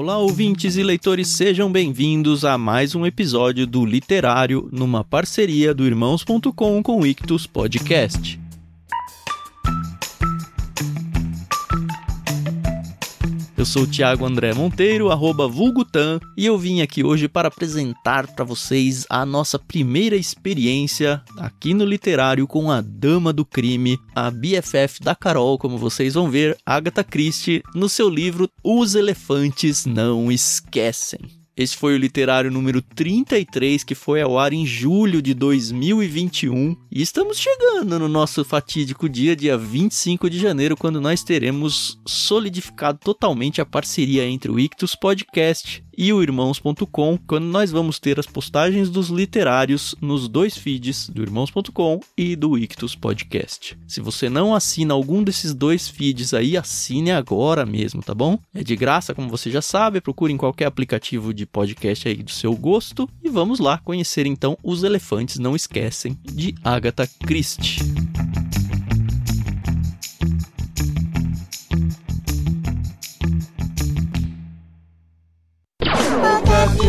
Olá, ouvintes e leitores, sejam bem-vindos a mais um episódio do Literário, numa parceria do Irmãos.com com o Ictus Podcast. Sou o Thiago André Monteiro, arroba Vulgutan, e eu vim aqui hoje para apresentar para vocês a nossa primeira experiência aqui no Literário com a Dama do Crime, a BFF da Carol, como vocês vão ver, Agatha Christie, no seu livro Os Elefantes Não Esquecem. Esse foi o literário número 33, que foi ao ar em julho de 2021. E estamos chegando no nosso fatídico dia, dia 25 de janeiro, quando nós teremos solidificado totalmente a parceria entre o Ictus Podcast e o Irmãos.com, quando nós vamos ter as postagens dos literários nos dois feeds do Irmãos.com e do Ictus Podcast. Se você não assina algum desses dois feeds aí, assine agora mesmo, tá bom? É de graça, como você já sabe, procure em qualquer aplicativo de podcast aí do seu gosto e vamos lá conhecer então Os Elefantes Não Esquecem de Agatha Christie.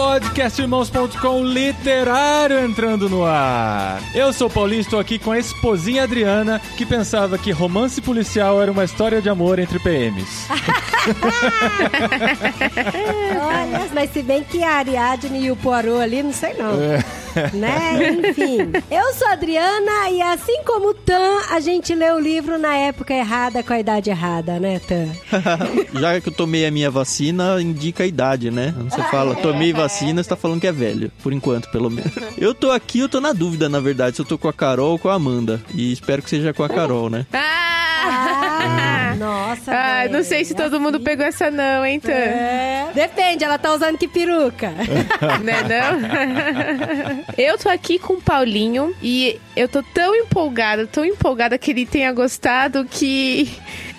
Podcastirmãos.com literário entrando no ar. Eu sou o Paulinho, estou aqui com a esposinha Adriana, que pensava que romance policial era uma história de amor entre PMs. Olha, mas se bem que a Ariadne e o Poirot ali, não sei não. Né? Enfim. Eu sou a Adriana e assim como o Tan, a gente lê o livro na época errada, com a idade errada, né, Tan? Já que eu tomei a minha vacina, indica a idade, né? Você fala, tomei vacina, você tá falando que é velho. Por enquanto, pelo menos. Eu tô aqui, eu tô na dúvida, na verdade, se eu tô com a Carol ou com a Amanda. E espero que seja com a Carol, né? Ah, nossa. Ah, não sei se todo mundo pegou essa não, hein, Tan? É. Depende, ela tá usando que peruca. Né, não? eu tô aqui com o Paulinho e eu tô tão empolgada, tão empolgada que ele tenha gostado que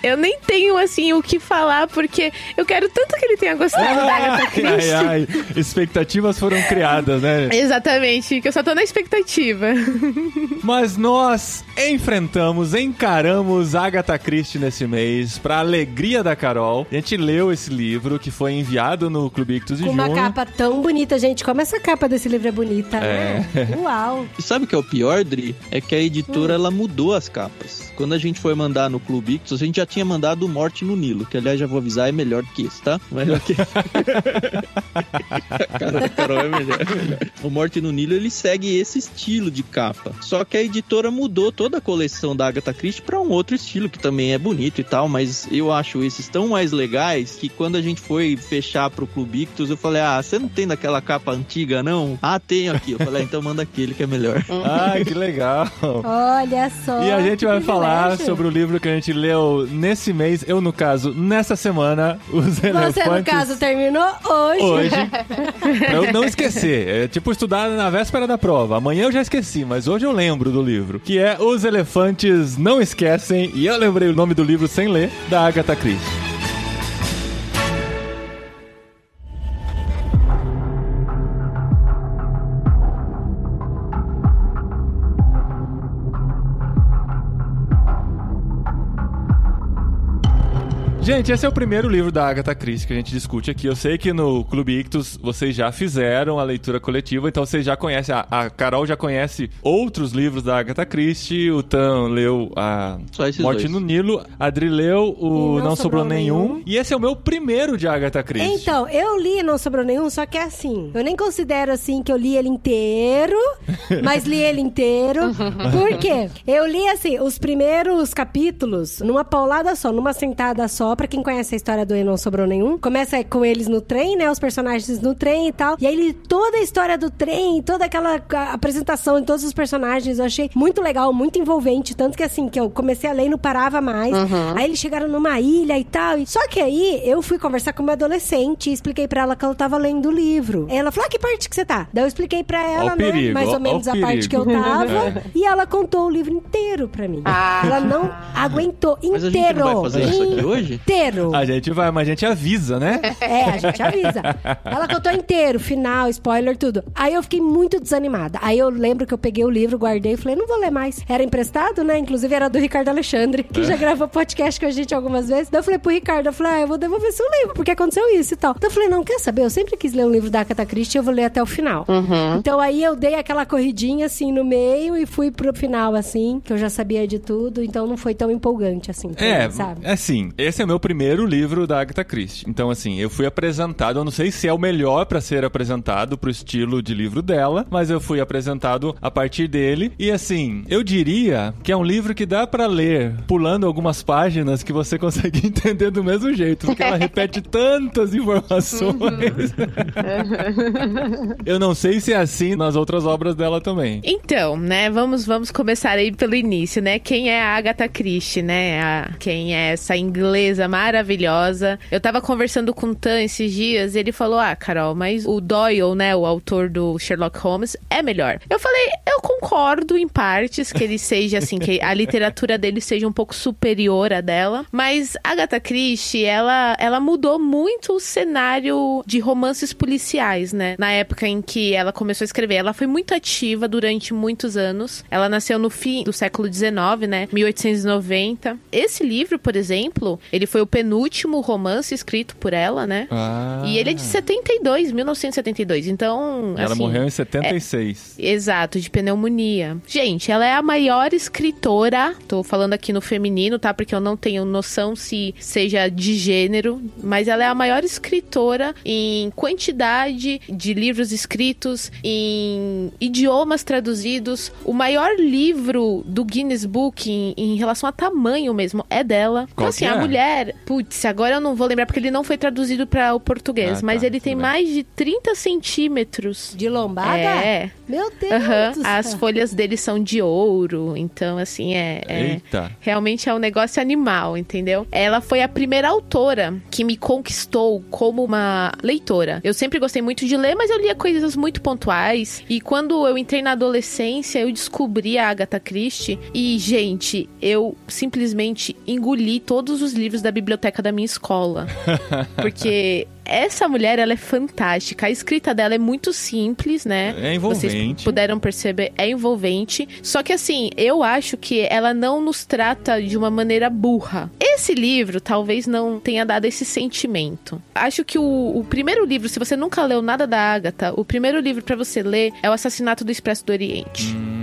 eu nem tenho, assim, o que falar, porque eu quero tanto que ele tenha gostado da Agatha Christie. ai, ai, expectativas foram criadas, né? Exatamente, que eu só tô na expectativa. Mas nós enfrentamos, encaramos Agatha Christie nesse mês, pra alegria da Carol. A gente leu esse livro que foi enviado no Clube Ictus de Com uma junho. capa tão bonita, gente. Como essa capa desse livro é bonita, né? Uau. E sabe o que é o pior, Dri? É que a editora, ela mudou as capas. Quando a gente foi mandar no Clube Ictus, a gente já tinha mandado o Morte no Nilo, que aliás já vou avisar, é melhor do que esse, tá? Mas ok. Carol, Carol é melhor. O Morte no Nilo, ele segue esse estilo de capa. Só que a editora mudou toda a coleção da Agatha Christie pra um outro estilo, que também é bonito e tal, mas eu acho esses tão mais legais que quando a gente foi fechar pro Clube Ictus, eu falei, ah, você não tem daquela capa antiga, não? Ah, tenho aqui. Eu falei, ah, então manda aquele que é melhor. Ai, que legal. Olha só. E a gente que vai falar sobre o livro que a gente leu nesse mês, eu no caso, nessa semana, Os Elefantes... Você, no caso, terminou hoje. Hoje, pra eu não esquecer. É tipo estudar na véspera da prova. Amanhã eu já esqueci, mas hoje eu lembro do livro. Que é Os Elefantes Não Esquecem, e eu lembrei o nome do livro sem ler, da Agatha Christie. Gente, esse é o primeiro livro da Agatha Christie que a gente discute aqui. Eu sei que no Clube Ictus vocês já fizeram a leitura coletiva, então vocês já conhecem. A, a Carol já conhece outros livros da Agatha Christie. O Tan leu a Morte dois. no Nilo. A Adri leu o E Não, Sobrou, nenhum. E esse é o meu primeiro de Agatha Christie. Então, eu li Não Sobrou Nenhum, só que é assim. Eu nem considero assim que eu li ele inteiro, mas li ele inteiro. Por quê? Eu li assim, os primeiros capítulos numa paulada só, numa sentada só, pra quem conhece a história do E Não Sobrou Nenhum. Começa com eles no trem, né? Os personagens no trem e tal. E aí ele, toda a história do trem, toda aquela apresentação de todos os personagens, eu achei muito legal, muito envolvente. Tanto que assim, que eu comecei a ler e não parava mais. Aí eles chegaram numa ilha e tal. E... Só que aí eu fui conversar com uma adolescente e expliquei pra ela que eu tava lendo o livro. Ela falou: ah, que parte que você tá? Daí eu expliquei pra ela, né? perigo, mais ó- ou menos ó a parte que eu tava. E ela contou o livro inteiro pra mim. Ela não aguentou Mas a gente inteiro. não vai fazer isso aqui hoje? Inteiro. A gente vai, mas a gente avisa, né? É, a gente avisa. Ela contou inteiro, final, spoiler, tudo. Aí eu fiquei muito desanimada. Aí eu lembro que eu peguei o livro, guardei e falei, não vou ler mais. Era emprestado, né? Inclusive era do Ricardo Alexandre, que já gravou podcast com a gente algumas vezes. Daí eu falei pro Ricardo, eu falei, ah, eu vou devolver seu livro, porque aconteceu isso e tal. Então eu falei, não, quer saber? Eu sempre quis ler um livro da Agatha Christie, eu vou ler até o final. Então aí eu dei aquela corridinha assim no meio e fui pro final, assim, que eu já sabia de tudo, então não foi tão empolgante assim, É, mim, sabe? assim, esse é o meu primeiro livro da Agatha Christie. Então, assim, eu fui apresentado, eu não sei se é o melhor pra ser apresentado pro estilo de livro dela, mas eu fui apresentado a partir dele. E assim, eu diria que é um livro que dá pra ler pulando algumas páginas que você consegue entender do mesmo jeito, porque ela repete tantas informações. eu não sei se é assim nas outras obras dela também. Então, né, vamos, vamos começar aí pelo início, né? Quem é a Agatha Christie, né? A- quem é essa inglesa maravilhosa. Eu tava conversando com o Tan esses dias e ele falou: Ah, Carol, mas o Doyle, né, o autor do Sherlock Holmes, é melhor. Eu falei: Eu concordo em partes que ele seja assim, que a literatura dele seja um pouco superior à dela, mas Agatha Christie, ela, ela mudou muito o cenário de romances policiais, né? Na época em que ela começou a escrever, ela foi muito ativa durante muitos anos. Ela nasceu no fim do século XIX, né? 1890. Esse livro, por exemplo, ele foi o penúltimo romance escrito por ela, né? Ah. E ele é de 72, 1972. Então, Ela assim, morreu em 76. Exato, de pneumonia. Gente, ela é a maior escritora. Tô falando aqui no feminino, tá? Porque eu não tenho noção se seja de gênero. Mas ela é a maior escritora em quantidade de livros escritos, em idiomas traduzidos. O maior livro do Guinness Book em, em relação a tamanho mesmo é dela. Então, Qual assim, que a é? Mulher. Putz, agora eu não vou lembrar porque ele não foi traduzido para o português. Ah, mas tá, ele tem bem. mais de 30 centímetros. De lombada? É. Meu Deus do As folhas dele são de ouro, então assim é, é- Eita. realmente é um negócio animal, entendeu? Ela foi a primeira autora que me conquistou como uma leitora. Eu sempre gostei muito de ler, mas eu lia coisas muito pontuais. E quando eu entrei na adolescência, eu descobri a Agatha Christie e gente, eu simplesmente engoli todos os livros da biblioteca da minha escola, porque essa mulher, ela é fantástica. A escrita dela é muito simples, né? É Vocês envolvente. puderam perceber, é envolvente. Só que assim, eu acho que ela não nos trata de uma maneira burra. Esse livro talvez não tenha dado esse sentimento. Acho que o, o primeiro livro, se você nunca leu nada da Agatha, o primeiro livro pra você ler é O Assassinato do Expresso do Oriente. Hum.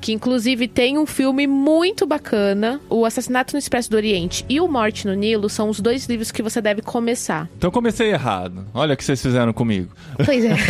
Que inclusive tem um filme muito bacana. O Assassinato no Expresso do Oriente e O Morte no Nilo são os dois livros que você deve começar. Então comecei errado. Olha o que vocês fizeram comigo. Pois é.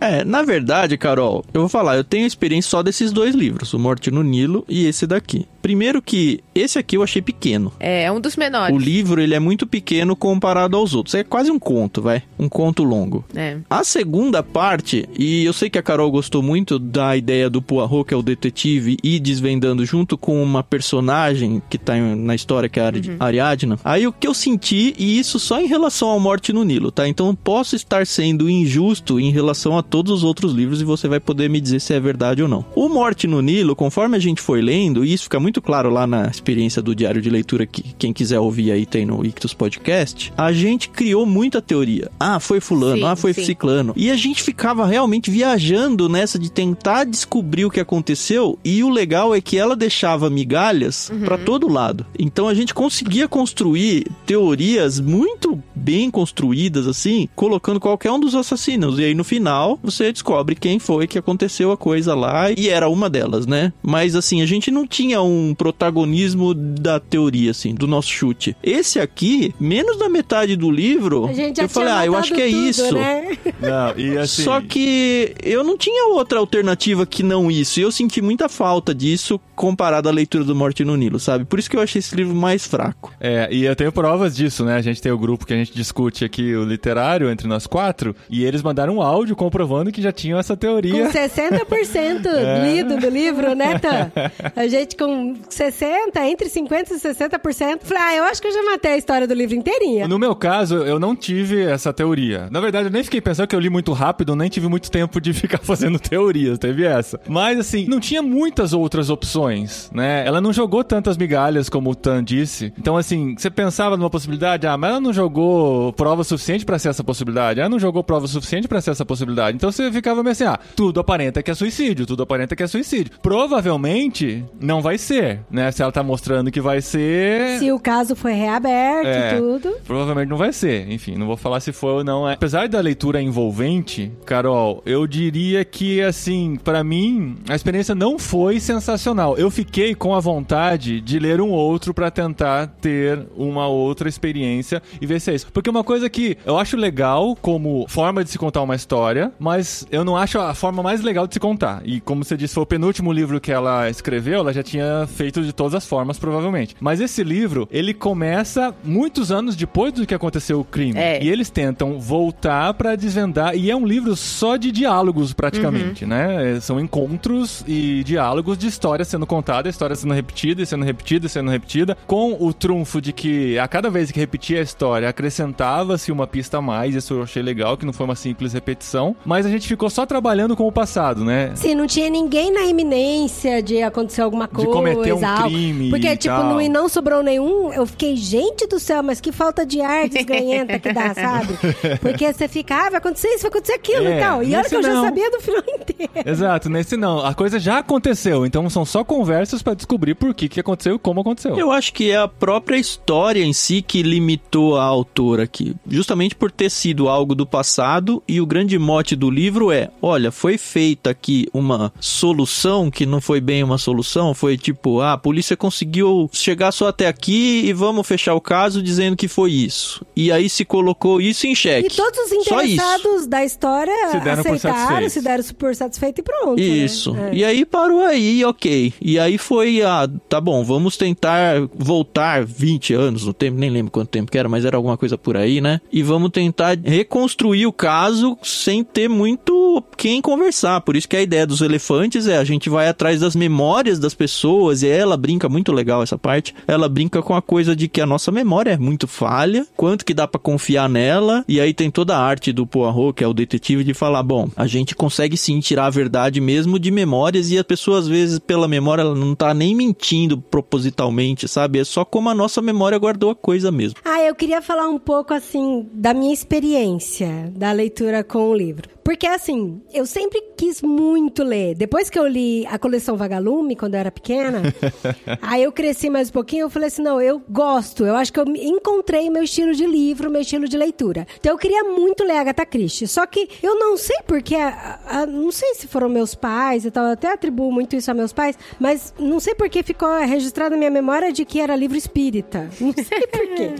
É, na verdade, Carol, eu vou falar, eu tenho experiência só desses dois livros, O Morte no Nilo e esse daqui. Primeiro que esse aqui eu achei pequeno. é, é um dos menores. O livro, ele é muito pequeno comparado aos outros. É quase um conto, vai. Um conto longo. É. A segunda parte, e eu sei que a Carol gostou muito da ideia do Poirot, que é o detetive, e desvendando junto com uma personagem que tá na história, que é a Ari- Ariadna. Aí o que eu senti, e isso só em relação ao Morte no Nilo, tá? Então eu posso estar sendo injusto em relação a todos os outros livros e você vai poder me dizer se é verdade ou não. O Morte no Nilo, conforme a gente foi lendo, e isso fica muito claro lá na experiência do diário de leitura que quem quiser ouvir aí tem no Ictus Podcast, a gente criou muita teoria. Ah, foi fulano, Sim, ah, foi sim. ciclano. E a gente ficava realmente viajando nessa de tentar descobrir o que aconteceu. E o legal é que ela deixava migalhas Uhum. pra todo lado. Então a gente conseguia construir teorias muito bem construídas, assim, colocando qualquer um dos assassinos. E aí no final você descobre quem foi que aconteceu a coisa lá. E era uma delas, né? Mas assim, a gente não tinha um protagonismo da teoria, assim, do nosso chute. Esse aqui, menos da metade do livro, A gente já eu falei, ah, eu acho que é tudo, isso. Né? Não, e assim. Só que eu não tinha outra alternativa que não isso. E eu senti muita falta disso comparado à leitura do Morte no Nilo, sabe? Por isso que eu achei esse livro mais fraco. É, e eu tenho provas disso, né? A gente tem o grupo que a gente discute aqui, o literário, entre nós quatro, e eles mandaram um áudio comprovando que já tinham essa Com teoria. 60% É. lido do livro, né, Tan? A gente com 60, entre 50% e 60%. Falei, ah, eu acho que eu já matei a história do livro inteirinha. No meu caso, eu não tive essa teoria. Na verdade, eu nem fiquei pensando que eu li muito rápido, nem tive muito tempo de ficar fazendo teorias, teve essa. Mas assim, não tinha muitas outras opções, né? Ela não jogou tantas migalhas como o Tan disse. Então assim, você pensava numa possibilidade, ah, mas ela não jogou prova suficiente para ser essa possibilidade. Ela não jogou prova suficiente para ser essa possibilidade. Então você ficava meio assim, ah, tudo aparenta que é suicídio, tudo aparenta que é suicídio. Provavelmente não vai ser, né? Se ela tá mostrando que vai ser. Se o caso foi reaberto É. e tudo. Provavelmente não vai ser. Enfim, não vou falar se foi ou não. É. Apesar da leitura envolvente, Carol, eu diria que, assim, pra mim, a experiência não foi sensacional. Eu fiquei com a vontade de ler um outro pra tentar ter uma outra experiência e ver se é isso. Porque uma coisa que eu acho legal como forma de se contar uma história, mas eu não acho a forma mais legal de se contar. E como você disse, foi o penúltimo livro que ela escreveu, ela já tinha feito de todas as formas, provavelmente. Mas esse livro, ele começa muitos anos depois do que aconteceu o crime. É. E eles tentam voltar pra desvendar. E é um livro só de diálogos, praticamente, né? É, São encontros e diálogos de história sendo contada, história sendo repetida e sendo repetida e sendo repetida, com o trunfo de que a cada vez que repetia a história acrescentava-se uma pista a mais. Isso eu achei legal, que não foi uma simples repetição. Mas a gente ficou só trabalhando com o passado, né? Sim, não tinha ninguém na iminência de acontecer alguma De coisa. Cometer um crime Porque, e tipo, tal. não, e não sobrou nenhum. Eu fiquei, gente do céu, mas que falta de ar desganhenta que dá, sabe? Porque você fica, ah, vai acontecer isso, vai acontecer aquilo É, e tal. E olha que eu já não. sabia do final inteiro. Exato, nesse não. A coisa já aconteceu, então são só conversas pra descobrir por que, que aconteceu e como aconteceu. Eu acho que é a própria história em si que limitou a autora aqui. Justamente por ter sido algo do passado e o grande mote do livro é: olha, foi feita aqui uma solução que não foi bem uma solução, foi tipo, ah, a polícia conseguiu chegar só até aqui e vamos fechar o caso dizendo que foi isso. E aí se colocou isso em E xeque. todos os interessados da história Se deram por aceitaram, se deram super satisfeitos e pronto. né? Isso. É. E aí parou aí, ok. E aí foi, ah, tá bom, vamos tentar voltar 20 anos no tempo, nem lembro quanto tempo que era, mas era alguma coisa por aí, né? E vamos tentar reconstruir o caso sem ter muito quem conversar. Por isso que a ideia dos elefantes é a gente vai atrás das memórias das pessoas e ela brinca muito legal essa parte. Ela brinca com a coisa de que a nossa memória é muito falha, quanto que dá pra confiar nela. E aí tem toda a arte do Poirot, que é o detetive, de falar, bom, a gente consegue sim tirar a verdade mesmo de memórias e a pessoa às vezes pela memória ela não tá nem mentindo propositalmente, sabe? É só como a nossa memória guardou a coisa mesmo. Ah, eu queria falar um pouco, assim, da minha experiência da leitura com o livro. Porque, assim, eu sempre quis muito ler. Depois que eu li a coleção Vagalume, quando eu era pequena, aí eu cresci mais um pouquinho, eu falei assim, não, eu gosto. Eu acho que eu encontrei meu estilo de livro, meu estilo de leitura. Então, eu queria muito ler Agatha Christie. Só que eu não sei porque, a- a- não sei se foram meus pais e tal, eu até atribuo muito isso a meus pais, mas não sei porque ficou registrado na minha memória de que era livro espírita. Não sei por quê.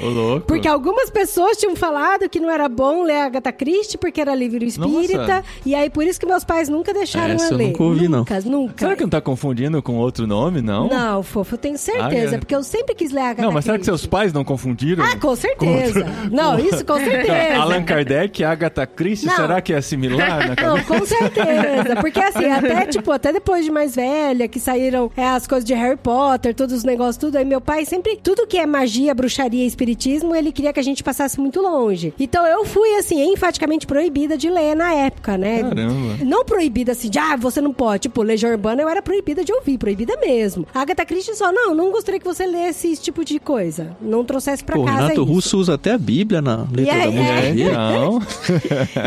Porque algumas pessoas tinham falado que não era bom ler Agatha Christie porque era livro espírita. E aí, por isso que meus pais nunca deixaram Essa eu eu ler. nunca ouvi, não. nunca, nunca. Será que não tá confundindo com outro nome, não? Não, fofo, eu tenho certeza. Ah, é. Porque eu sempre quis ler Agatha Não, mas será que Christie. seus pais não confundiram? Ah, com certeza. Não, isso com certeza. Allan Kardec e Agatha Christie, Não. será que é similar na Não, com certeza. Porque assim, até, tipo, até depois de mais velha, que saíram é, as coisas de Harry Potter, todos os negócios, tudo. Aí meu pai sempre, tudo que é magia, bruxaria e espiritismo, ele queria que a gente passasse muito longe. Então eu fui, assim, enfaticamente proibida de ler na época, né? Caramba. Não proibida assim, de, ah, você não pode. Tipo, Legião Urbana eu era proibida de ouvir, proibida mesmo. A Agatha Christie só, não, não gostaria que você lesse esse tipo de coisa. Não trouxesse pra Pô, casa Renato isso. Russo usa até a Bíblia na letra aí, da música é. Não.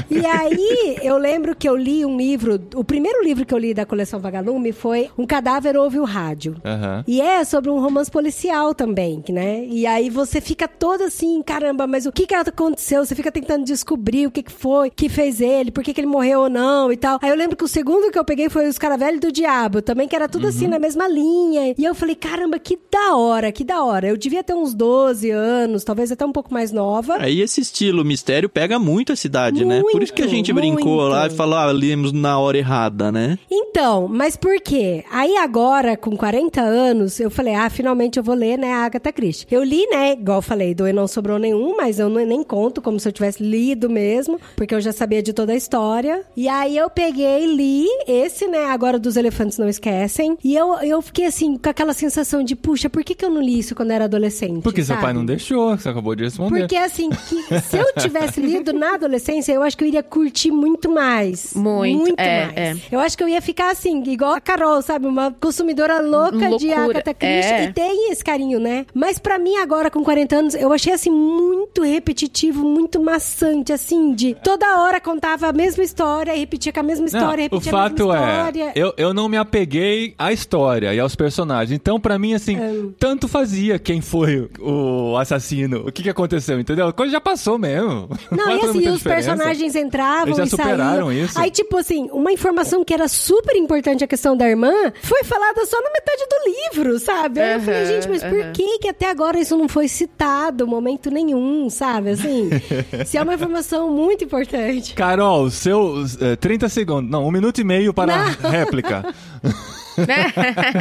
E aí, eu lembro que eu li um livro, o primeiro livro que eu li da coleção Vagalume foi Um Cadáver Ouve o Rádio. Aham. E é sobre um romance policial também, né? E aí você fica todo assim, caramba, mas o que que aconteceu? Você fica tentando descobrir o que que foi, que fez ele, por que que ele morreu ou não e tal. Aí eu lembro que o segundo que eu peguei foi Os Caravelhos do Diabo, também que era tudo assim, na mesma linha. E eu falei, caramba, que da hora, que da hora. Eu devia ter uns 12 anos, talvez até um pouco mais nova. Aí esse estilo mistério pega muito a cidade, né? Por isso que a Muito, gente brincou muito. lá e falou, ah, lemos na hora errada, né? Então, mas por quê? Aí agora, com 40 anos, eu falei, ah, finalmente eu vou ler, né, a Agatha Christie. Eu li, né, igual eu falei, do E Não Sobrou Nenhum, mas eu nem conto como se eu tivesse lido mesmo, porque eu já sabia de toda a história. História. E aí eu peguei, li esse, né, agora dos Elefantes Não Esquecem. E eu, eu fiquei assim, com aquela sensação de, puxa, por que, que eu não li isso quando era adolescente? Porque seu sabe? pai não deixou, você acabou de responder. Porque assim, que se eu tivesse lido na adolescência, eu acho que eu iria curtir muito mais. Muito, é, mais. é. Eu acho que eu ia ficar assim, igual a Carol, sabe? Uma consumidora louca de Loucura, Agatha Christie. é. E tem esse carinho, né? Mas pra mim, agora, com 40 anos, eu achei assim, muito repetitivo, muito maçante, assim, de toda hora contava a mesma história, e repetia com a mesma história, Não, o repetia fato a mesma é, história. eu, eu não me apeguei à história e aos personagens. Então, pra mim, assim, tanto fazia quem foi o assassino, o que, que aconteceu, entendeu? A coisa já passou mesmo. Não, vai e assim, os diferença. personagens entravam Eles já e superaram saíam. isso. Aí, tipo assim, uma informação que era super importante, a questão da irmã, foi falada só na metade do livro, sabe? Aí eu falei, gente, mas por aham. que que até agora isso não foi citado, momento nenhum, sabe? Assim, se é uma informação muito importante. Carol, seus eh, 30 segundos, não, um minuto e meio para a réplica. né?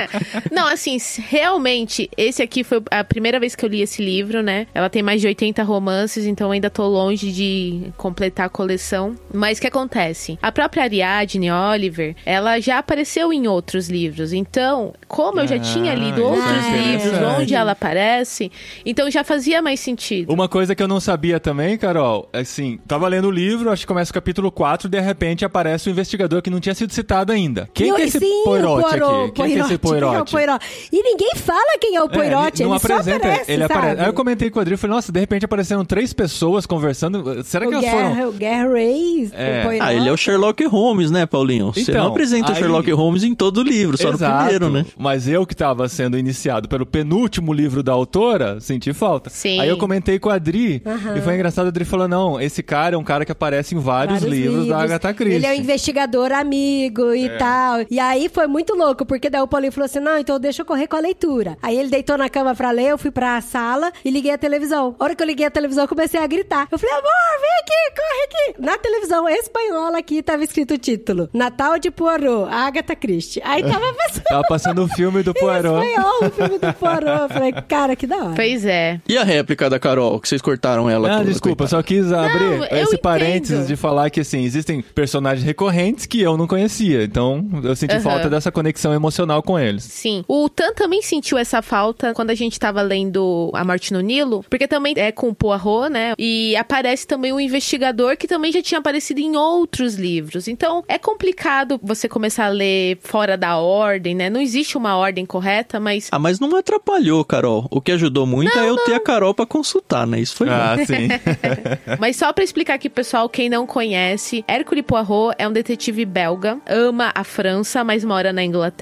Não, assim, realmente, esse aqui foi a primeira vez que eu li esse livro, né? Ela tem mais de 80 romances, então ainda tô longe de completar a coleção. Mas o que acontece? A própria Ariadne Oliver, ela já apareceu em outros livros. Então, como eu já Ah, tinha lido é outros livros interessante. onde ela aparece, então já fazia mais sentido. Uma coisa que eu não sabia também, Carol, é assim, tava lendo o livro, acho que começa o capítulo 4, de repente aparece o investigador que não tinha sido citado ainda. Quem que é esse sim, Poirot Poirot? Quem que é esse Quem é o Poirot? Poirot? E ninguém fala quem é o Poirot, É, ele, não só apresenta, aparece, ele aparece. Aí eu comentei com o Adri, falei, nossa, de repente apareceram três pessoas conversando. Será que O elas foram... Guerra, o Guerra Reis, É. o Poirot. Ah, ele é o Sherlock Holmes, né, Paulinho? Você Então, não apresenta o aí- Sherlock Holmes em todo o livro, só Exato, no primeiro, né? Mas eu que tava sendo iniciado pelo penúltimo livro da autora, senti falta. Sim. Aí eu comentei com a Adri, Aham. e foi engraçado, a Adri falou, não, esse cara é um cara que aparece em vários, Vários livros, da Agatha Christie. Ele é um investigador amigo e É. tal. E aí foi muito louco, porque daí o Paulinho falou assim: não, então deixa eu correr com a leitura. Aí ele deitou na cama pra ler, eu fui pra sala e liguei a televisão. A hora que eu liguei a televisão, eu comecei a gritar. Eu falei, amor, vem aqui, corre aqui. Na televisão espanhola aqui tava escrito o título: Natal de Poirot, Agatha Christie. Aí tava passando. Tava passando o filme do em Poirot. espanhol, o filme do Poirot. Eu falei, cara, que da hora. Pois é. E a réplica da Carol, que vocês cortaram ela Ah, toda, desculpa, coitada? só quis abrir eu esse entendo. parênteses de falar que, assim, existem personagens recorrentes que eu não conhecia. Então, eu senti Aham. falta dessa conexão emocional com eles. Sim. O Tan também sentiu essa falta quando a gente tava lendo A Morte no Nilo, porque também é com o Poirot, né? E aparece também um investigador que também já tinha aparecido em outros livros. Então, é complicado você começar a ler fora da ordem, né? Não existe uma ordem correta, mas Ah, mas não atrapalhou, Carol. O que ajudou muito é eu ter a Carol pra consultar, né? Isso foi bom. Ah, sim. Mas só pra explicar aqui, pessoal, quem não conhece, Hercule Poirot é um detetive belga, ama a França, mas mora na Inglaterra.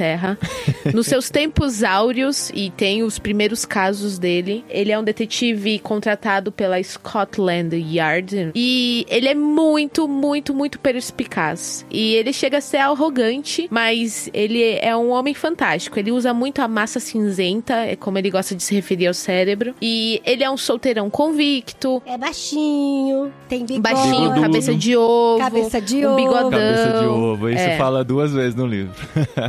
Nos seus tempos áureos, e tem os primeiros casos dele, ele é um detetive contratado pela Scotland Yard. E ele é muito, muito, muito perspicaz. E ele chega a ser arrogante, mas ele é um homem fantástico. Ele usa muito a massa cinzenta, é como ele gosta de se referir ao cérebro. E ele é um solteirão convicto, É baixinho, tem bigode. Baixinho, Bigodudo. cabeça de ovo. Cabeça de um ovo. bigodão. Cabeça de ovo. Isso É. fala duas vezes no livro.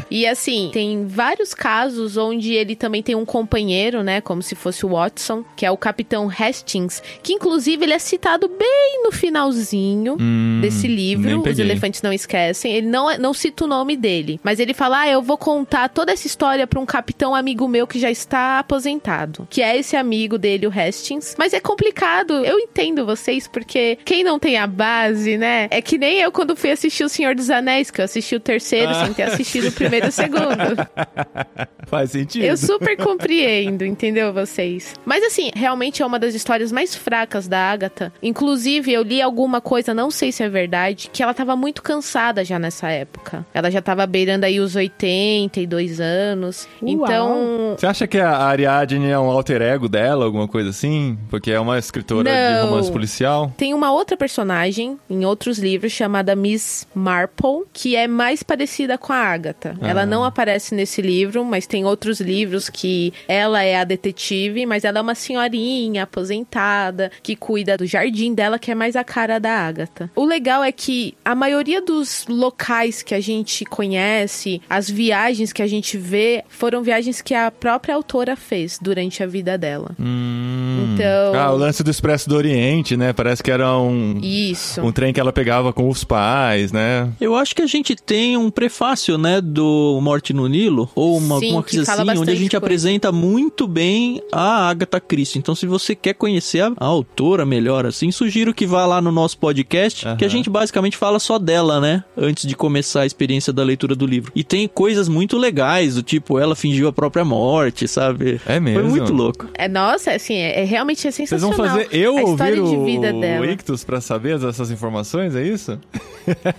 E assim, tem vários casos onde ele também tem um companheiro, né? Como se fosse o Watson, que é o Capitão Hastings, que inclusive ele é citado bem no finalzinho Hum, desse livro. Os. Elefantes Não Esquecem. Ele não, não cita o nome dele, mas ele fala: Ah, eu vou contar toda essa história pra um capitão amigo meu que já está aposentado. Que é esse amigo dele, o Hastings. Mas é complicado. Eu entendo vocês, porque quem não tem a base, né? É que nem eu quando fui assistir O Senhor dos Anéis, que eu assisti o terceiro Ah, sem ter assistido o primeiro segundo. Faz sentido. Eu super compreendo, entendeu, vocês? Mas assim, realmente é uma das histórias mais fracas da Agatha. Inclusive, eu li alguma coisa, não sei se é verdade, que ela tava muito cansada já nessa época. Ela já tava beirando aí os 82 anos. Uau. Então, Você acha que a Ariadne é um alter ego dela, alguma coisa assim? Porque é uma escritora de Não. romance policial? Tem uma outra personagem em outros livros chamada Miss Marple, que é mais parecida com a Agatha. Ah. Ela não aparece nesse livro, mas tem outros livros que ela é a detetive, mas ela é uma senhorinha aposentada que cuida do jardim dela, que é mais a cara da Agatha. O legal é que a maioria dos locais que a gente conhece, as viagens que a gente vê, foram viagens que a própria autora fez durante a vida dela. Hum. Então. Ah, o lance do Expresso do Oriente, né? Parece que era um. Isso. Um trem que ela pegava com os pais, né? Eu acho que a gente tem um prefácio, né, do Morte no Nilo, ou uma, Sim, alguma coisa assim, onde a gente coisa. apresenta muito bem a Agatha Christie. Então, se você quer conhecer a, a autora melhor, assim, sugiro que vá lá no nosso podcast, Aham. que a gente basicamente fala só dela, né, antes de começar a experiência da leitura do livro. E tem coisas muito legais, do tipo, ela fingiu a própria morte, sabe? É mesmo? Foi muito louco. É, nossa, assim, é, é realmente é Vocês vão sensacional. fazer eu a ouvir história de o, vida dela. o Ictus pra saber essas informações, é isso?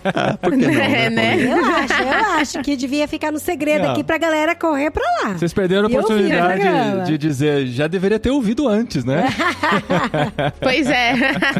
Ah, por que não, É, né? né? Paulinho? Eu acho, eu acho que devia ficar no segredo Não. aqui pra galera correr pra lá. Vocês perderam a oportunidade de dizer, já deveria ter ouvido antes, né? Pois é.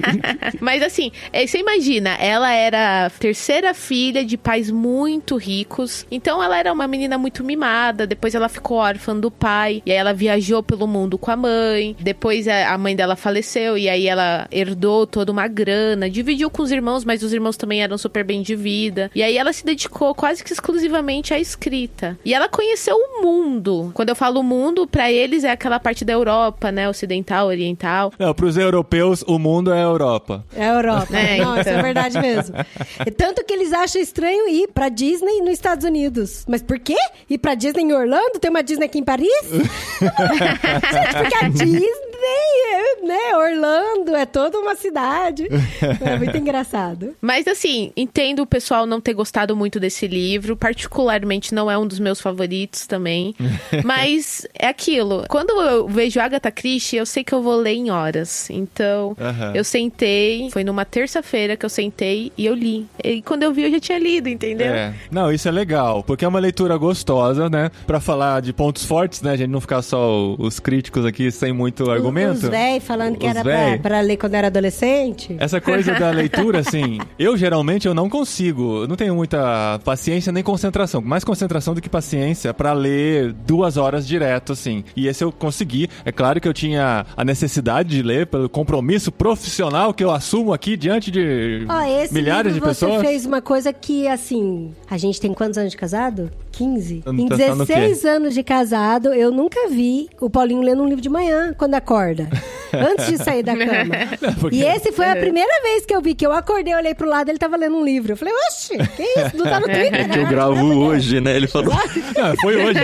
Mas assim, é, você imagina, ela era terceira filha de pais muito ricos. Então ela era uma menina muito mimada. Depois ela ficou órfã do pai. E aí ela viajou pelo mundo com a mãe. Depois a mãe dela faleceu. E aí ela herdou toda uma grana. Dividiu com os irmãos, mas os irmãos também eram super bem de vida. E aí ela se dedicou quase que exclusivamente à escrita. E ela conheceu o mundo. Quando eu falo mundo, pra eles é aquela parte da Europa, né? Ocidental, oriental. Não, pros europeus, o mundo é a Europa. É a Europa. É, não, isso é então. verdade mesmo. Tanto que eles acham estranho ir pra Disney nos Estados Unidos. Mas por quê? Ir pra Disney em Orlando? Tem uma Disney aqui em Paris? Gente, porque a Disney, é, né? Orlando é toda uma cidade. É muito engraçado. Mas assim, entendo o pessoal não ter gostado muito desse livro. Particularmente não é um dos meus favoritos também. Mas é aquilo. Quando eu vejo Agatha Christie, eu sei que eu vou ler em horas. Então, Aham. eu sentei. Foi numa terça-feira que eu sentei e eu li. E quando eu vi, eu já tinha lido, entendeu? É. Não, isso é legal, porque é uma leitura gostosa, né? Pra falar de pontos fortes, né? A gente não ficar só os críticos aqui sem muito argumento. Os véi falando que Os era pra, véi. pra ler quando era adolescente. Essa coisa da leitura, assim, eu geralmente eu não consigo, eu não tenho muita paciência nem concentração, mais concentração do que paciência pra ler duas horas direto, assim. E esse eu consegui. É claro que eu tinha a necessidade de ler pelo compromisso profissional que eu assumo aqui diante de esse milhares de livro você pessoas. fez uma coisa que, assim, a gente tem quantos anos de casado? 15? Tá Em pensando o quê? 16 anos de casado, eu nunca vi o Paulinho lendo um livro de manhã, quando acorda. Antes de sair da cama. porque- E esse foi a primeira vez que eu vi, que eu acordei, olhei pro lado, ele tava lendo um livro. Eu falei, oxe, que isso? Não tá no Twitter, É que eu né? gravo hoje, né? Ele falou. Não, foi hoje.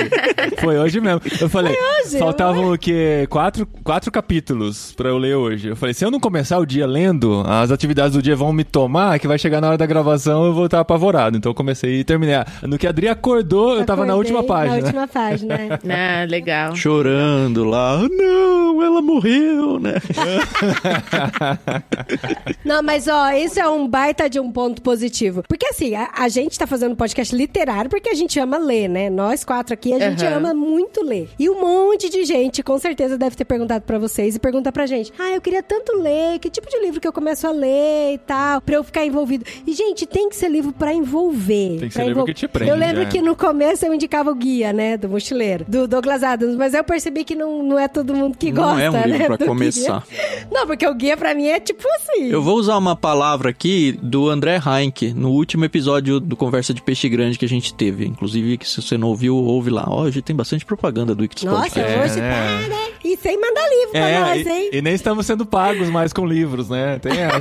Foi hoje mesmo. Eu falei, hoje, faltavam o quê? Quatro, quatro capítulos pra eu ler hoje. Eu falei, se eu não começar o dia lendo, as atividades do dia vão me tomar, que vai chegar na hora da gravação eu vou estar apavorado. Então eu comecei e terminei. No que a Adri acordou, eu tava na última página. Na última página, né? Ah, legal. Chorando lá. "Ah, Não, ela morreu, né? Não, mas ó, esse é um baita de um ponto positivo. Porque assim, a, a gente tá fazendo podcast literário porque a gente ama ler, né? Nós quatro aqui, a gente Aham. ama muito ler. E um monte de gente, com certeza, deve ter perguntado pra vocês e pergunta pra gente: Ah, eu queria tanto ler, que tipo de livro que eu começo a ler e tal, pra eu ficar envolvido. E, gente, tem que ser livro pra envolver. Tem que ser livro que te prende, Eu lembro é. que no começo eu indicava o guia, né, do mochileiro, do Douglas Adams, mas eu percebi que não, não é todo mundo que Não gosta, é um livro né? pra do começar. guia. Não, porque o guia pra mim é tipo assim. Eu vou usar uma palavra aqui do André Heinck, no último episódio do Conversa de Peixe Grande que a gente teve. Inclusive, que se você não ouviu, ouve lá. Ó, hoje tem bastante propaganda do Ictus Nossa. É, hoje né? tá, né? E sem mandar livro pra É, nós, hein? e, e nem estamos sendo pagos mais com livros, né? Tem essa.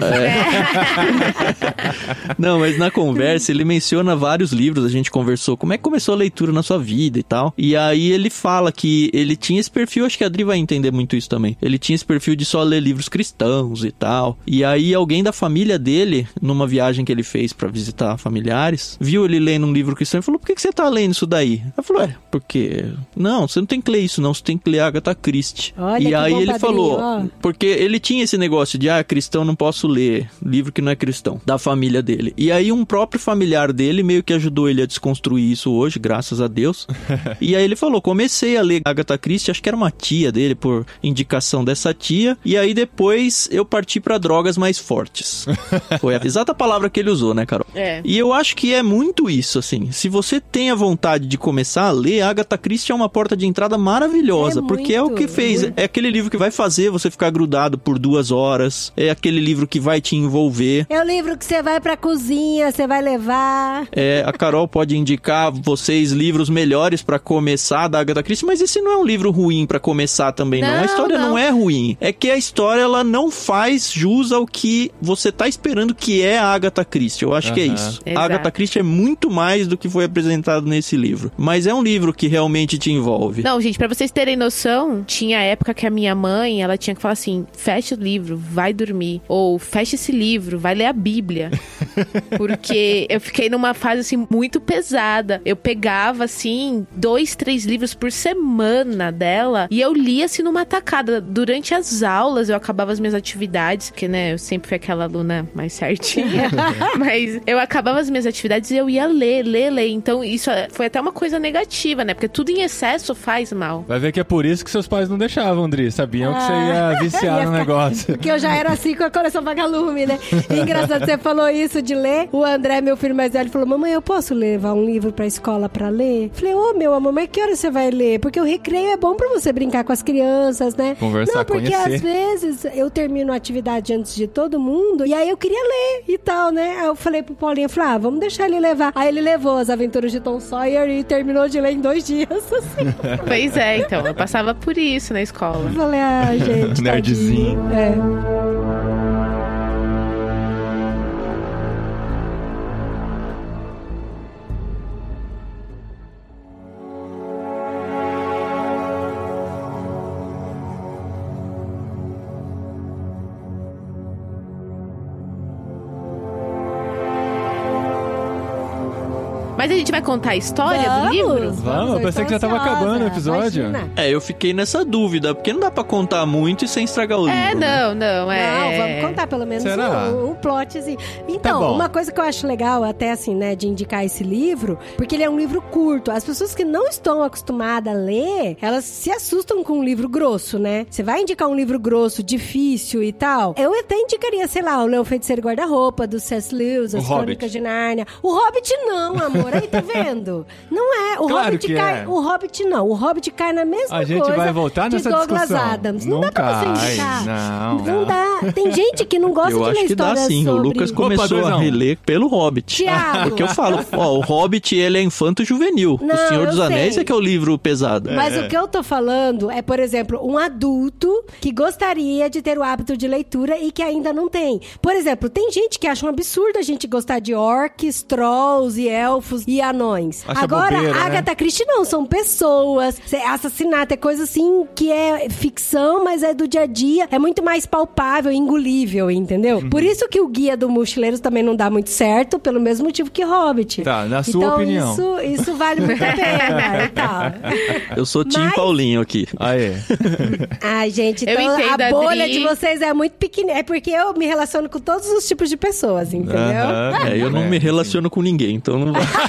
Não, mas na conversa ele menciona vários livros, a gente conversou como é que começou a leitura na sua vida e tal. E aí ele fala que ele tinha esse perfil, acho que a Adri vai entender muito isso também. Ele tinha esse perfil de só ler livros cristãos e tal. E aí alguém da família dele, numa viagem que ele fez pra visitar familiares, viu ele lendo um livro cristão e falou: "Por que que você tá lendo isso daí?" Eu falou: "É, porque não, você não tem que ler isso não, você tem que ler Agatha Christie". Olha e aí bom ele padrinho, falou: ó. porque ele tinha esse negócio de, ah, cristão não posso ler, livro que não é cristão, da família dele. E aí um próprio familiar dele meio que ajudou ele a desconstruir isso hoje, graças a Deus. e aí ele falou, comecei a ler Agatha Christie, acho que era uma tia dele, por indicação dessa tia. E aí depois eu parti pra drogas mais fortes. Foi a exata palavra que ele usou, né, Carol? É. E eu acho que é muito isso, assim. Se você tem a vontade de começar a ler, Agatha Christie é uma porta de entrada maravilhosa, É porque é o que muito. fez. É aquele livro que vai fazer você ficar grudado por duas horas. É aquele livro que vai te envolver. É o livro que você vai pra cozinha, você vai levar. É, a Carol pode indicar vocês livros melhores pra começar da Agatha Christie, mas esse não é um livro ruim pra começar também, não. Não, A história não. é ruim. É que a história ela não faz jus ao que você tá esperando que é a Agatha Christie. Eu acho que é isso. A Exato. Agatha Christie é muito mais do que foi apresentado nesse livro. Mas é um livro que realmente te envolve. Não, gente, pra vocês terem noção, tinha época que a minha mãe, ela tinha que falar assim: fecha o livro, vai dormir. Ou fecha esse livro, vai ler a Bíblia. Porque eu fiquei numa fase assim muito pesada. Eu pegava assim dois, três livros por semana dela e eu lia assim numa tacada. Durante as aulas eu acabava as minhas atividades, porque né, eu sempre fui aquela aluna mais certinha. Mas eu acabava as minhas atividades e eu ia ler, ler, ler. Então isso foi até uma coisa negativa, né? Porque tudo em excesso faz mal. Vai ver que é por isso que seus pais não deixavam, Andri. Sabiam que você ia viciar Ia no negócio. Porque eu já era assim com a coleção Vagalume, né? E engraçado, você falou isso de ler. O André, meu filho mais velho, falou: Mamãe, eu posso levar um livro pra escola pra ler? Falei: Ô, meu amor, mas que hora você vai ler? Porque o recreio é bom pra você brincar com as crianças, né? Conversar, Não, porque conhecer. às vezes eu termino a atividade antes de todo mundo e aí eu queria ler e tal, né? Aí eu falei pro Paulinho, eu falei, ah, vamos deixar ele levar. Aí ele levou as aventuras de Tom Sawyer e terminou de ler em dois dias, assim. Pois é, então, eu passava por isso na escola. Eu falei, ah, gente, Nerdzinho. tadinho. É. Mas a gente vai contar a história do livro? Vamos, eu pensei que já tava ansiosa, acabando o episódio. imagina. É, eu fiquei nessa dúvida, porque não dá pra contar muito e sem estragar o livro. É, né? não, não, é. Não, vamos contar pelo menos Será? um, um plotzinho. Então, Tá uma coisa que eu acho legal, até assim, né, de indicar esse livro, porque ele é um livro curto. As pessoas que não estão acostumadas a ler, elas se assustam com um livro grosso, né? Você vai indicar um livro grosso, difícil e tal. Eu até indicaria, sei lá, o Leão Feiticeiro Guarda-Roupa, do C.S. Lewis, As O Crônicas Hobbit. de Nárnia. O Hobbit não, amor. Aí, tá vendo? Não é. O Claro Hobbit que cai. é. O Hobbit não. O Hobbit cai na mesma A gente coisa vai voltar de nessa Douglas discussão. Adams. Não, Não dá pra você cai, indicar. não, Não não. dá. Tem gente que não gosta Eu de acho ler que dá sim. sobre... O Lucas começou dois a reler pelo Hobbit. Tiago. Porque eu falo, ó, o Hobbit ele é infanto juvenil. Não, o Senhor dos Anéis sei. é que é o livro pesado. Mas o que eu tô falando é, por exemplo, um adulto que gostaria de ter o hábito de leitura e que ainda não tem. Por exemplo, tem gente que acha um absurdo a gente gostar de orcs, trolls e elfos e anões. Acha Agora, bobeira, né? Agatha Christie não, são pessoas. Assassinato é coisa assim que é ficção, mas é do dia a dia. É muito mais palpável, engolível, entendeu? Uhum. Por isso que o Guia do Mochileiros também não dá muito certo, pelo mesmo motivo que Hobbit. Tá, na sua então, opinião. Isso, isso vale muito a pena e tal. Eu sou Tim Mas- Paulinho aqui. Aê. Ai, gente, então entendo, a bolha Adri. de vocês é muito pequena. É porque eu me relaciono com todos os tipos de pessoas, entendeu? É, eu não me relaciono com ninguém, então não vai.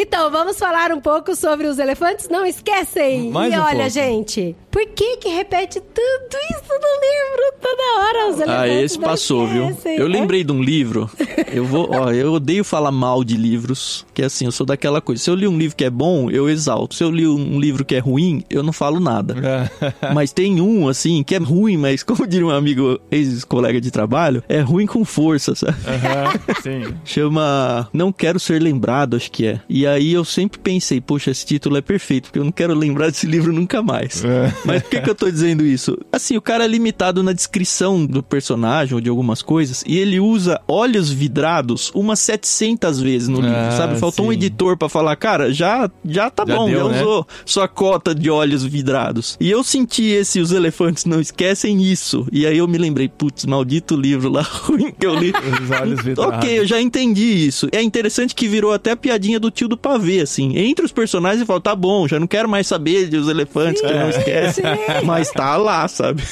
Então, vamos falar um pouco sobre os elefantes? Não esquecem! Mais e um olha, pouco. gente, por que que repete tudo isso no livro toda hora? Os elefantes Ah, esse passou, viu? Eu É? lembrei de um livro. Eu vou, ó, eu odeio falar mal de livros, que assim, eu sou daquela coisa. Se eu li um livro que é bom, eu exalto. Se eu li um livro que é ruim, eu não falo nada. Mas tem um, assim, que é ruim, mas como diria um amigo, ex-colega de trabalho, é ruim com força, sabe? Aham, Sim. Chama Não Quero Ser Lembrado, acho que é. E aí eu sempre pensei, poxa, esse título é perfeito, porque eu não quero lembrar desse livro nunca mais. É. Mas por que, que eu tô dizendo isso? Assim, o cara é limitado na descrição do personagem ou de algumas coisas, e ele usa olhos vidrados umas 700 vezes no livro, Ah, sabe? Faltou um sim. editor pra falar, cara, já, já tá Já bom, deu, já né? usou sua cota de olhos vidrados. E eu senti esse Os Elefantes Não Esquecem isso. E aí eu me lembrei, putz, maldito livro lá ruim que eu li. Os olhos vidrados. Ok, eu já entendi isso. É interessante que virou até a piadinha do tio do pavê, assim. Entre os personagens, eu falo, tá bom, já não quero mais saber dos elefantes que não esquece. sim. Mas tá lá, sabe?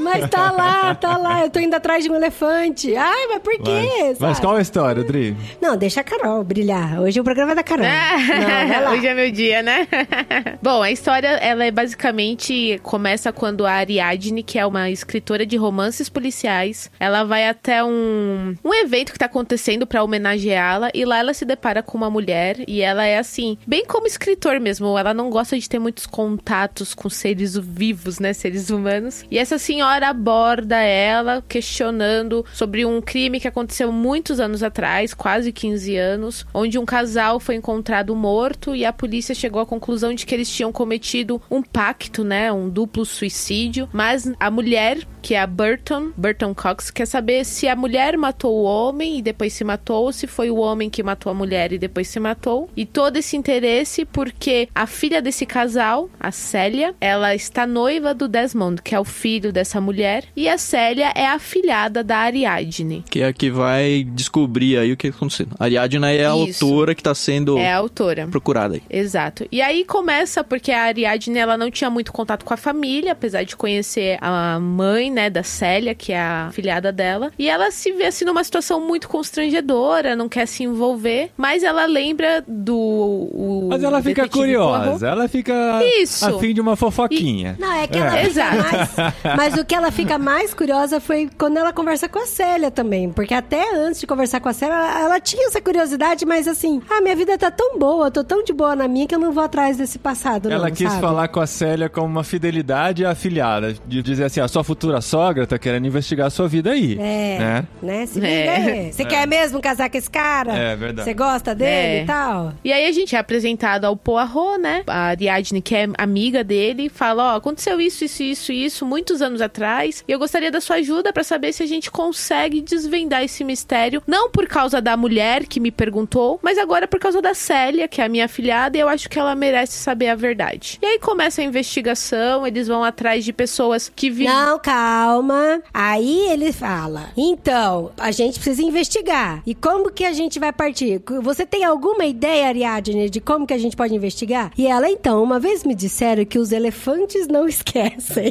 Mas tá lá, tá lá. Eu tô indo atrás de um elefante. Ai, mas por quê? Vai Mas qual é a história, Dri? Não, deixa a Carol brilhar. Hoje o programa é da Carol. Não, vai lá. Hoje é meu dia, né? Bom, a história, ela é basicamente começa quando a Ariadne, que é uma escritora de romances policiais, ela vai até um, um evento que tá acontecendo para homenageá-la e lá ela se depara com uma mulher e ela é assim, bem como escritor mesmo, ela não gosta de ter muitos contatos com seres vivos, né, seres humanos. E essa senhora aborda ela questionando sobre um crime que aconteceu muitos anos atrás, quase 15 anos, onde um casal foi encontrado morto e a polícia chegou à conclusão de que eles tinham cometido um pacto, né, um duplo suicídio, mas a mulher, que é a Burton, Burton Cox, quer saber se a mulher matou o homem e depois se matou, ou se foi o homem que matou a mulher e depois se matou. E todo esse interesse porque a filha desse casal, a Célia, ela está noiva do Desmond, que é o filho dessa mulher, e a Célia é a filhada da Ariadne. Que é a que vai descobrir aí o que tá acontecendo. A Ariadna é a Isso. autora que tá sendo É a autora. procurada aí. Exato. E aí começa porque a Ariadne ela não tinha muito contato com a família, apesar de conhecer a mãe, né, da Célia, que é a filhada dela. E ela se vê assim numa situação muito constrangedora, não quer se envolver, mas ela lembra do o Mas ela fica detetive Poirot. curiosa, ela fica Isso. a fim de uma fofoquinha. Não, é que ela É. Exato. mais. Mas o que ela fica mais curiosa foi quando ela conversa com a Célia também. Porque até antes de conversar com a Célia, ela, ela tinha essa curiosidade, mas assim, ah, minha vida tá tão boa, tô tão de boa na minha que eu não vou atrás desse passado, Ela não, quis sabe? falar com a Célia como uma fidelidade à filhada. De dizer assim, a sua futura sogra tá querendo investigar a sua vida aí. É, Né? né? Se É. Você quer mesmo casar com esse cara? É, verdade. Você gosta dele É. e tal? E aí a gente é apresentado ao Poirot, né? A Ariadne, que é amiga dele, fala: Ó, aconteceu isso, isso, isso, isso, muitos anos atrás. E eu gostaria da sua ajuda pra saber se a gente consegue desvendar esse mistério. Não por causa da mulher que me perguntou, mas agora por causa da Célia, que é a minha filhada, e eu acho que ela merece saber a verdade. E aí começa a investigação, eles vão atrás de pessoas que vivem. Não, calma. Aí ele fala: então, a gente precisa investigar. E como que a gente vai partir? Você tem alguma ideia, Ariadne, de como que a gente pode investigar? E ela, então, uma vez me disseram que os elefantes não esquecem.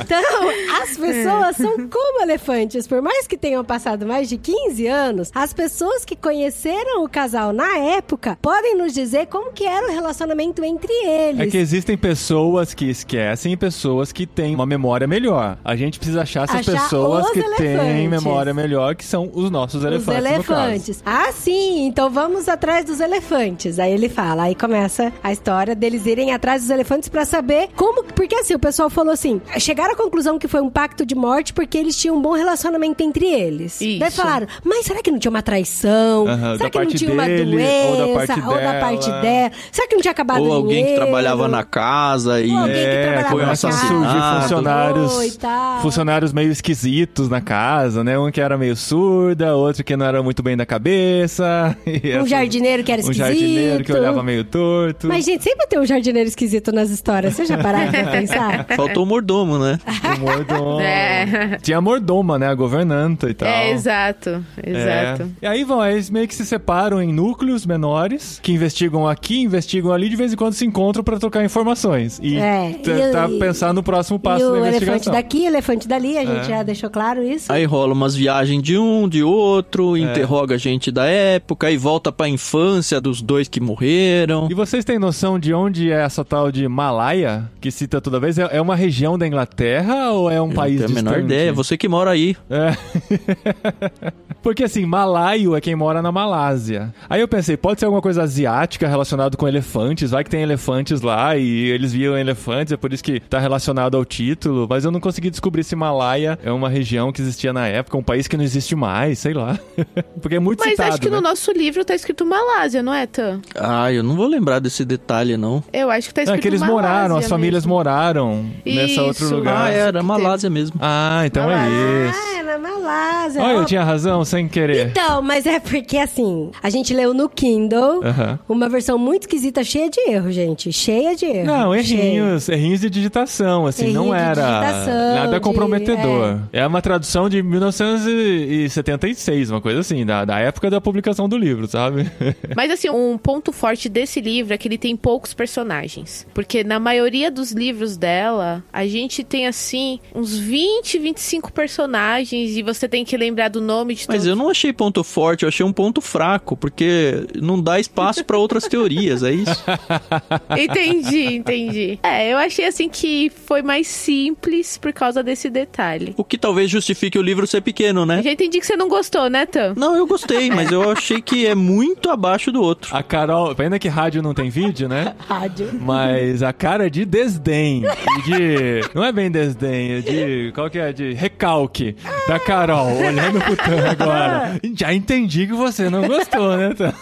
então, as pessoas são como elefantes. Por mais que tenham passado mais de 15 anos, as pessoas que conheceram o casal na época podem nos dizer como que era o relacionamento entre eles. É que existem pessoas que esquecem e pessoas que têm uma memória melhor. A gente precisa achar essas Achar pessoas os que têm elefantes. memória melhor, que são os nossos Os elefantes. no caso. elefantes. Ah, sim, então vamos atrás dos elefantes. Aí ele fala, aí começa a história deles irem atrás dos elefantes pra saber como. Porque assim, o pessoal falou assim: chegaram à conclusão que foi um pacto de morte porque eles tinham um bom relacionamento entre eles. Isso. Daí falaram, mas será que não tinha uma traição? Será da que não tinha uma dele, ou da doença? parte Ou da dela? parte dela? Será que não tinha acabado Ou alguém que dinheiro? trabalhava na casa e Ou alguém que É, trabalhava foi um na começam a casa. Assassinato. funcionários, Oi, tal. funcionários meio esquisitos na casa, né? Um que era meio surda, outro que não era muito bem da cabeça. e Um essa- jardineiro que era Um esquisito. jardineiro que olhava meio torto. Mas, gente, sempre tem um jardineiro esquisito nas histórias. Você já pararam pra pensar? faltou o mordomo, né? O mordomo. É. Tinha a mordoma, né? A governanta e tal. É, exato. Exato. É. E aí vão, eles meio que se separam em núcleos menores, que investigam aqui, investigam ali, de vez em quando se encontram pra trocar informações. E É, tentar e- pensar no próximo passo e o da elefante investigação. daqui, elefante dali, a gente É. já deixou claro isso. Aí rola umas viagens de um, de outro, É. interroga gente da época, aí volta pra infância dos dois que morreram. E vocês têm noção de onde é essa tal de Malaya, que cita toda vez? É é uma região da Inglaterra ou é um Eu país não tenho a menor distante? ideia, você que mora aí. É. Porque assim, malaio é quem mora na Malásia. Aí eu pensei, pode ser alguma coisa asiática relacionada com elefantes, vai que tem elefantes lá e eles viam elefantes, é por isso que tá relacionado ao título, mas eu não consegui descobrir se Malaya é uma região que existia na época, um país que não existe mais, sei lá. Porque é muito Mas citado, acho que né? no nosso livro tá escrito Malásia, não é, Tan? Ah, eu não vou lembrar desse detalhe, não. Eu acho que tá Não, escrito é que eles Malásia moraram, as famílias mesmo. moraram nessa outro Isso. lugar. Ah, era Malásia mesmo. Ah, então é isso. Ah, é na Malásia. Olha, eu tinha razão, sem querer. Então, mas é porque assim, a gente leu no Kindle uma versão muito esquisita, cheia de erro, gente. Cheia de erro. Não, Cheia. errinhos, errinhos de digitação, assim, não era nada de- comprometedor. É. uma tradução de 1976, uma coisa assim, da, da época da publicação do livro, sabe? Mas assim, um ponto forte desse livro é que ele tem poucos personagens. Porque na maioria dos livros dela, a gente tem assim uns 20, 25 personagens e você tem que lembrar do nome de Mas todos. eu não achei ponto forte, eu achei um ponto fraco, porque não dá espaço pra outras teorias, é isso? Entendi, entendi. É, eu achei assim que foi mais simples por causa desse detalhe. O que talvez justifique o livro ser pequeno, Eu né? já entendi que você não gostou, né, Tam? Não, eu gostei, mas eu achei que é muito abaixo do outro. A Carol, ainda que rádio não tem vídeo, né? Rádio. Mas a cara de desdém, de. Não é bem desdém, é de. Qual que é? De recalque da Carol, olhando pro Tan agora. Já entendi que você não gostou, né, Tan?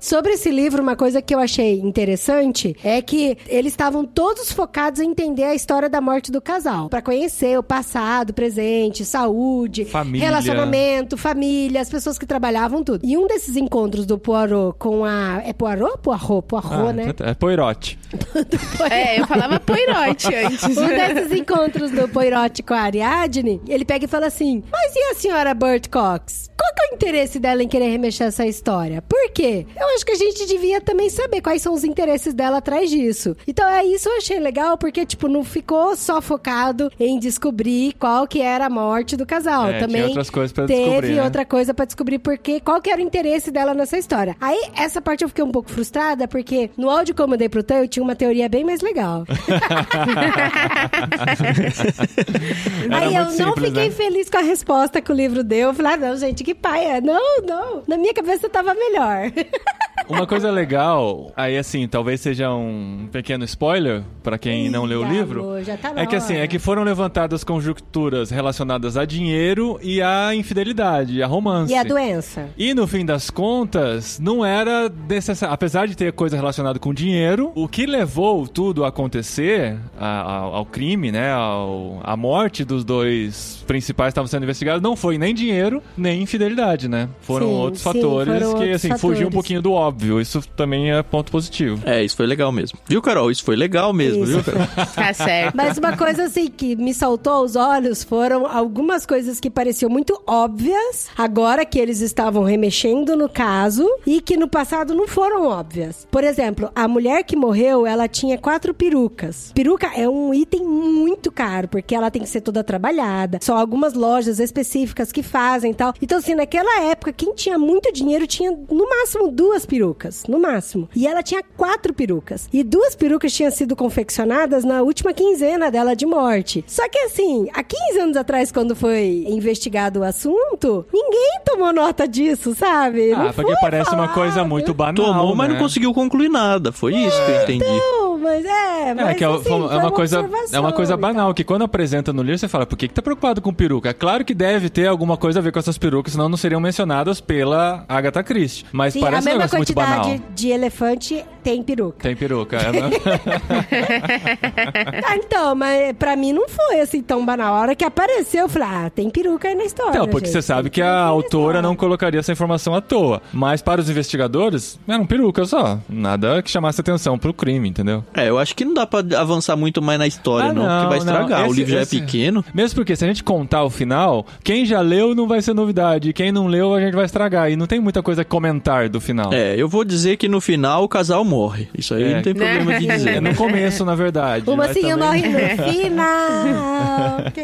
Sobre esse livro, uma coisa que eu achei interessante é que eles estavam todos focados em entender a história da morte do casal. Pra conhecer o passado, presente, saúde, Família. relacionamento, família, as pessoas que trabalhavam, tudo. E um desses encontros do Poirot com a... É Poirot? Poirot, Poirot, né? É Poirote. É, eu falava Poirote antes. Um desses encontros do Poirot com a Ariadne, ele pega e fala assim: Mas e a senhora Burt Cox? Qual que é o interesse dela em querer remexer essa história? Por quê? Eu acho que a gente devia também saber quais são os interesses dela atrás disso. Então é isso eu achei legal, porque, tipo, não ficou só focado em descobrir qual que era a morte do casal. É, também outras coisas pra teve descobrir, né? outra coisa pra descobrir porque qual que era o interesse dela nessa história. Aí, essa parte eu fiquei um pouco frustrada, porque no áudio que eu mandei pro Tan, eu tinha uma teoria bem mais legal. Aí eu muito não simples, fiquei né? feliz com a resposta que o livro deu. Eu falei, ah, não, gente, que paia. Não, não. Na minha cabeça tava melhor. Uma coisa legal, aí assim, talvez seja um pequeno spoiler pra quem não Ih, leu o livro. amor, já tá é que assim, é que foram levantadas conjunturas relacionadas a dinheiro e a infidelidade, a romance. E a doença? E no fim das contas, não era necessário. Apesar de ter coisa relacionada com dinheiro, o que levou tudo a acontecer, a- ao, ao crime, né? Ao, a morte dos dois principais que estavam sendo investigados, não foi nem dinheiro, nem infidelidade, né? Foram Sim, outros sim, fatores foram que, outros assim, fugiam um fatores. pouquinho do óbvio. Isso também é ponto positivo. É, isso foi legal mesmo. Viu, Carol? Isso foi legal mesmo, Isso. viu, Carol? Tá certo. Mas uma coisa assim que me saltou aos olhos foram algumas coisas que pareciam muito óbvias, agora que eles estavam remexendo no caso, e que no passado não foram óbvias. Por exemplo, a mulher que morreu, ela tinha quatro perucas. Peruca é um item muito caro, porque ela tem que ser toda trabalhada. Só algumas lojas específicas que fazem e tal. Então, assim, naquela época, quem tinha muito dinheiro tinha no máximo duas perucas. No máximo. E ela tinha quatro perucas. E duas perucas tinham sido confeccionadas na última quinzena dela de morte. Só que, assim, há 15 anos atrás, quando foi investigado o assunto, ninguém tomou nota disso, sabe? Ah, Não porque foi parece uma coisa muito banal. Tomou, mas né? não conseguiu concluir nada. Foi isso que eu entendi. Não, mas é. Mas, É, que é, assim, é uma coisa, é uma coisa banal, que quando apresenta no livro, você fala, por que, que tá preocupado com peruca? É claro que deve ter alguma coisa a ver com essas perucas, senão não seriam mencionadas pela Agatha Christie. Mas Sim, a parece um negócio muito quantidade banal. de elefante tem peruca. Tem peruca. é, né? Ah, então, mas pra mim não foi assim tão banal. A hora que apareceu, eu falei, ah, tem peruca aí na história. Então, porque gente. você sabe Tem que peruca a autora não colocaria essa informação à toa. Mas para os investigadores, eram perucas só. Nada que chamasse atenção pro crime, entendeu? É, eu acho que não dá pra avançar muito mais na história, Ah, não, não, porque vai estragar. o Esse- livro já esse- é pequeno. Mesmo porque se a gente contar o final, quem já leu não vai ser novidade. Quem não leu, a gente vai estragar. E não tem muita coisa a comentar do final. É, eu vou dizer que no final o casal morre. Isso aí É. não tem problema de É dizer. no começo, na verdade. O mas mocinho também- morre no final.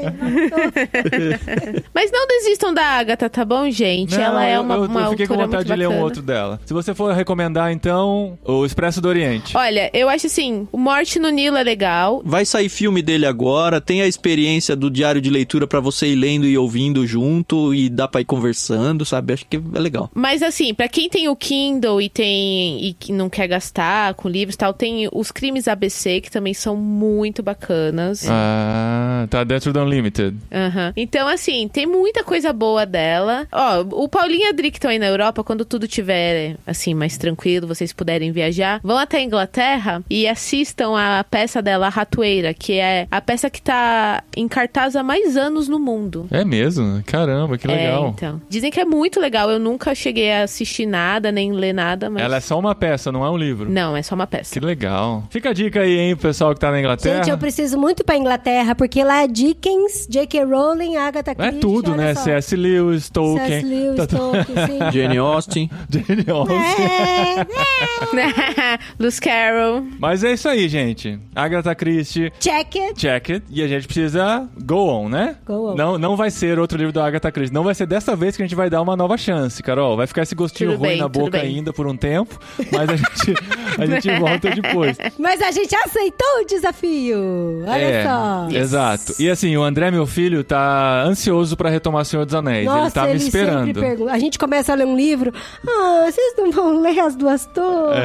Mas não desistam da Agatha, tá bom, gente? Não, Ela é uma, eu, uma eu fiquei com vontade de ler um outro dela. Se você for recomendar, então, o Expresso do Oriente. Olha, eu acho assim, o Morte no Nilo é legal. Vai sair filme dele agora, tem a experiência do diário de leitura pra você ir lendo e ouvindo junto e dá pra ir conversando, sabe? Acho que é legal. Mas assim, pra quem tem o Kindle e tem e que não quer gastar com livros e tal, tem os Crimes ABC que também são muito bacanas. Ah, tá dentro do Unlimited. Aham. Então, assim, tem muita coisa boa dela. Ó, o Paulinho e a Adri que estão aí na Europa, quando tudo tiver, assim, mais tranquilo, vocês puderem viajar, vão até a Inglaterra e assistam a peça dela, A Ratoeira, que é a peça que tá em cartaz há mais anos no mundo. É mesmo? Caramba, que É, legal. então. Dizem que é muito legal. Eu nunca cheguei a assistir nada, nem ler nada, mas. Ela é só uma peça, não é um livro. Livro? Não, é só uma peça. Que legal. Fica a dica aí, hein, pessoal que tá na Inglaterra. Gente, eu preciso muito pra Inglaterra, porque lá é Dickens, J.K. Rowling, Agatha É Christie. tudo, olha né? C.S. Lewis, Tolkien. C.S. Lewis, Tá tudo- Tolkien, sim. Jane Austen. Jane Austen. É, é. Luz Carroll. Mas é isso aí, gente. Agatha Christie, Check it. check it. E a gente precisa go on, né? Go on. Não, não vai ser outro livro da Agatha Christie. Não vai ser dessa vez que a gente vai dar uma nova chance, Carol. Vai ficar esse gostinho Tudo ruim bem, na tudo boca ainda por um tempo. Mas a gente, a gente volta depois. Mas a gente aceitou o desafio. Olha é, só. exato. E assim, o André, meu filho, tá ansioso pra retomar Senhor dos Anéis. ele Nossa, tá me ele esperando. sempre pergunta. A gente começa a ler um livro. Ah, vocês não vão ler as duas torres?